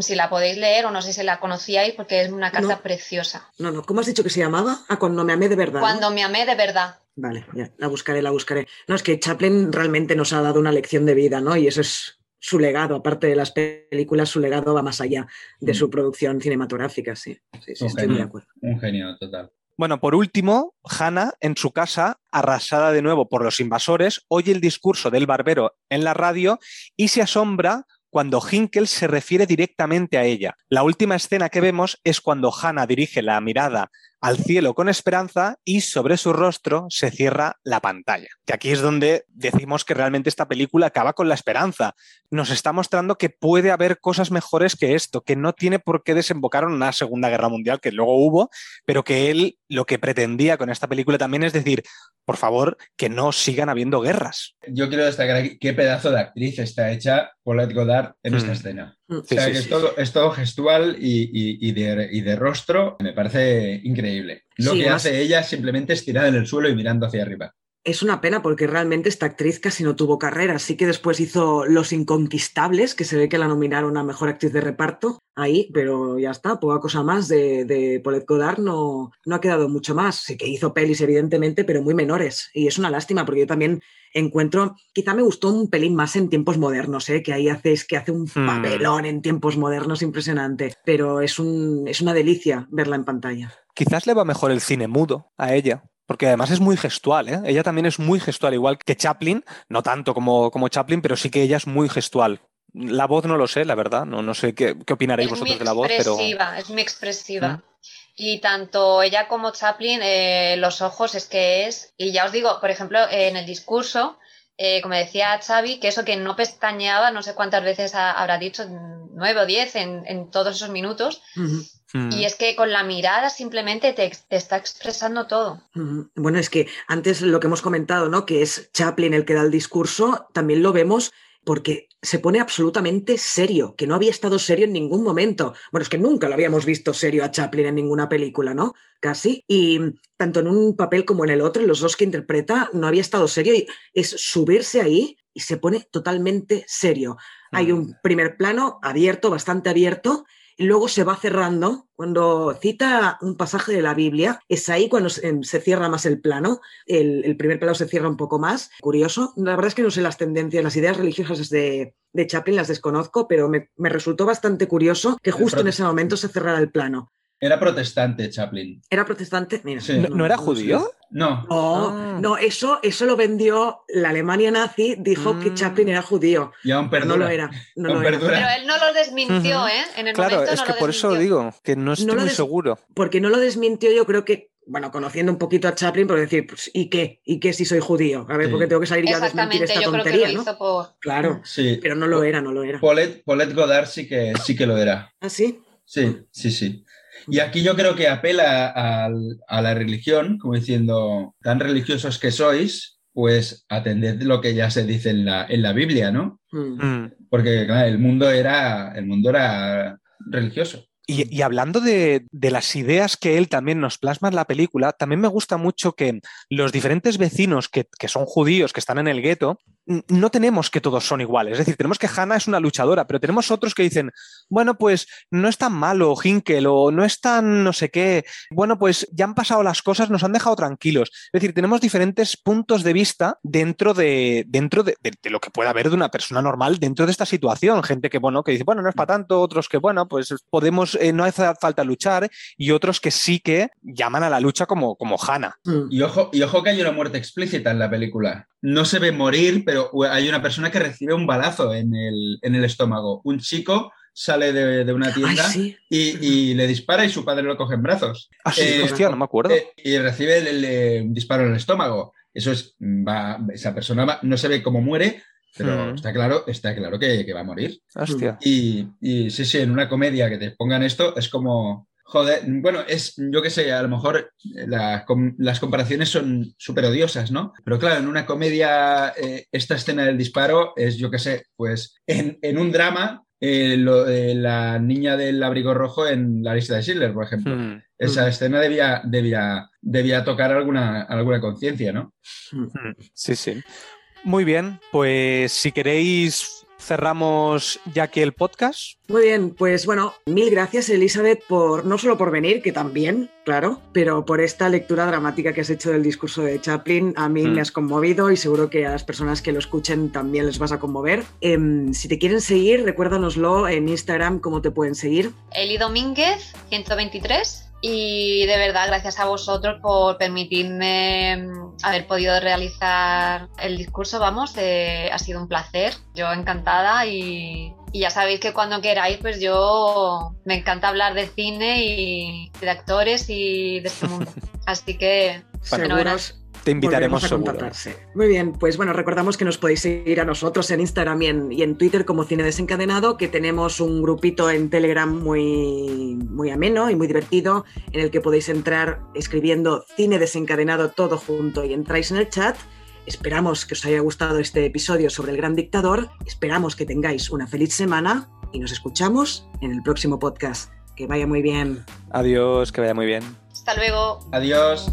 si la podéis leer o no sé si la conocíais porque es una carta preciosa. No, no, ¿cómo has dicho que se llamaba? Ah, cuando me amé de verdad. Cuando me amé de verdad. Vale, ya, la buscaré, la buscaré. No, es que Chaplin realmente nos ha dado una lección de vida, ¿no? Y eso es su legado, aparte de las películas, su legado va más allá de su producción cinematográfica, sí. Sí, sí, Un estoy muy de genio, acuerdo. un genio total. Bueno, por último, Hannah, en su casa, arrasada de nuevo por los invasores, oye el discurso del barbero en la radio y se asombra cuando Hinkel se refiere directamente a ella. La última escena que vemos es cuando Hannah dirige la mirada al cielo con esperanza y sobre su rostro se cierra la pantalla. Que aquí es donde decimos que realmente esta película acaba con la esperanza. Nos está mostrando que puede haber cosas mejores que esto, que no tiene por qué desembocar en una Segunda Guerra Mundial, que luego hubo, pero que él lo que pretendía con esta película también es decir, por favor, que no sigan habiendo guerras. Yo quiero destacar aquí qué pedazo de actriz está hecha Paulette Goddard en esta Mm. escena. Mm. O sea, sí, que sí. es, todo, es todo gestual y, y- y de, y de rostro. Me parece increíble. Lo Sí, que más- hace ella simplemente estirada en el suelo y mirando hacia arriba. Es una pena porque realmente esta actriz casi no tuvo carrera, así que después hizo Los Inconquistables, que se ve que la nominaron a Mejor Actriz de Reparto, ahí, pero ya está, poca cosa más de, de Paulette Goddard, no, no ha quedado mucho más. Sí que hizo pelis, evidentemente, pero muy menores, y es una lástima porque yo también encuentro, quizá me gustó un pelín más en tiempos modernos, ¿eh? que ahí hace, es que hace un Hmm. papelón en tiempos modernos impresionante, pero es, un, es una delicia verla en pantalla. Quizás le va mejor el cine mudo a ella. Porque además es muy gestual, ¿eh? Ella también es muy gestual, igual que Chaplin, no tanto como, como Chaplin, pero sí que ella es muy gestual. La voz no lo sé, la verdad, no, no sé qué, qué opinaréis Es muy vosotros de la voz, pero... expresiva, es muy expresiva. Y tanto ella como Chaplin, eh, los ojos es que es, y ya os digo, por ejemplo, en el discurso, eh, como decía Xavi, que eso que no pestañeaba, no sé cuántas veces ha- habrá dicho, nueve o diez en, en todos esos minutos, Ujú. Mm. y es que con la mirada simplemente te, te está expresando todo. Ujú. Bueno, es que antes lo que hemos comentado, ¿no? Que es Chaplin el que da el discurso, también lo vemos porque se pone absolutamente serio, que no había estado serio en ningún momento. Bueno, es que nunca lo habíamos visto serio a Chaplin en ninguna película, ¿no? Casi. Y tanto en un papel como en el otro, en los dos que interpreta, no había estado serio y es subirse ahí y se pone totalmente serio. Hay Mm. un primer plano abierto, bastante abierto, luego se va cerrando. Cuando cita un pasaje de la Biblia, es ahí cuando se, em, se cierra más el plano. El, el primer plano se cierra un poco más. Curioso. La verdad es que no sé las tendencias, las ideas religiosas de, de Chaplin las desconozco, pero me, me resultó bastante curioso que justo en ese momento se cerrara el plano. Era protestante Chaplin. ¿Era protestante? Mira, Sí. ¿No, no era judío? No, No, Ah. no, eso, eso lo vendió la Alemania nazi, dijo que Mm. Chaplin era judío. y aún perdura. no lo era. No Aún lo era. perdura. Pero él no lo desmintió. ¿eh? En el Claro, momento es no que lo por eso desmintió. digo, que no estoy muy seguro. Porque no lo desmintió, yo creo que, bueno, conociendo un poquito a Chaplin, por decir, pues, ¿y qué? ¿Y qué si soy judío? A ver, Sí. porque tengo que salir ya a desmentir esta yo creo que tontería, lo ¿no? hizo por... Claro, Sí. pero no lo era, no lo era. Paulette, Paulette Goddard sí que, sí que lo era. ¿Ah, sí? Sí, sí, sí. Y aquí yo creo que apela a, la religión, como diciendo, tan religiosos que sois, pues atended lo que ya se dice en la, en la Biblia, ¿no? Mm. Mm. Porque claro, el mundo era, el mundo era religioso. Y, y hablando de, de las ideas que él también nos plasma en la película, también me gusta mucho que los diferentes vecinos que, que son judíos, que están en el gueto, no tenemos que todos son iguales. Es decir, tenemos que Hannah es una luchadora, pero tenemos otros que dicen, bueno, pues no es tan malo Hinkel o no es tan no sé qué. Bueno, pues ya han pasado las cosas, nos han dejado tranquilos. Es decir, tenemos diferentes puntos de vista dentro de, dentro de, de- de lo que pueda haber de una persona normal dentro de esta situación. Gente que, bueno, que dice, bueno, no es para tanto, otros que, bueno, pues podemos, eh, no hace falta luchar, y otros que sí que llaman a la lucha como, como Hannah. Mm. Y ojo, y ojo que hay una muerte explícita en la película. No se ve morir, pero hay una persona que recibe un balazo en el, en el estómago. Un chico sale de, de una Ay, tienda sí. y, y le dispara y su padre lo coge en brazos. Ah, sí, Eh, hostia, no me acuerdo. Eh, y recibe el- el- un disparo en el estómago. Eso es, va, esa persona va- no se ve cómo muere, pero Mm. está claro, está claro que, que va a morir. Hostia. Y, y sí, sí, en una comedia que te pongan esto es como, joder, bueno, es, yo qué sé, a lo mejor la com- las comparaciones son súper odiosas, ¿no? Pero claro, en una comedia, eh, esta escena del disparo es, yo qué sé, pues en, en un drama, eh, lo- eh, la niña del abrigo rojo en la lista de Schindler, por ejemplo. Mm. Esa Mm. escena debía, debía, debía tocar alguna, alguna conciencia, ¿no? Mm, Sí, sí. Muy bien, pues si queréis cerramos ya aquí el podcast. Muy bien, pues bueno, mil gracias Elizabeth por no solo por venir, que también, claro, pero por esta lectura dramática que has hecho del discurso de Chaplin. A mí Mm. me has conmovido y seguro que a las personas que lo escuchen también les vas a conmover. Em, si te quieren seguir, recuérdanoslo en Instagram, cómo te pueden seguir. Eli Domínguez, 123. Y de verdad, gracias a vosotros por permitirme mm, haber podido realizar el discurso, vamos, eh, ha sido un placer. Yo encantada y, y ya sabéis que cuando queráis, pues yo me encanta hablar de cine y de actores y de este mundo. Así que, Seguros Te invitaremos a seguro. contactarse. Muy bien, pues bueno, recordamos que nos podéis seguir a nosotros en Instagram y en, y en Twitter como Cine Desencadenado, que tenemos un grupito en Telegram muy, muy ameno y muy divertido, en el que podéis entrar escribiendo Cine Desencadenado todo junto y entráis en el chat. Esperamos que os haya gustado este episodio sobre el gran dictador, esperamos que tengáis una feliz semana y nos escuchamos en el próximo podcast. Que vaya muy bien. Adiós, que vaya muy bien. hasta luego. Adiós.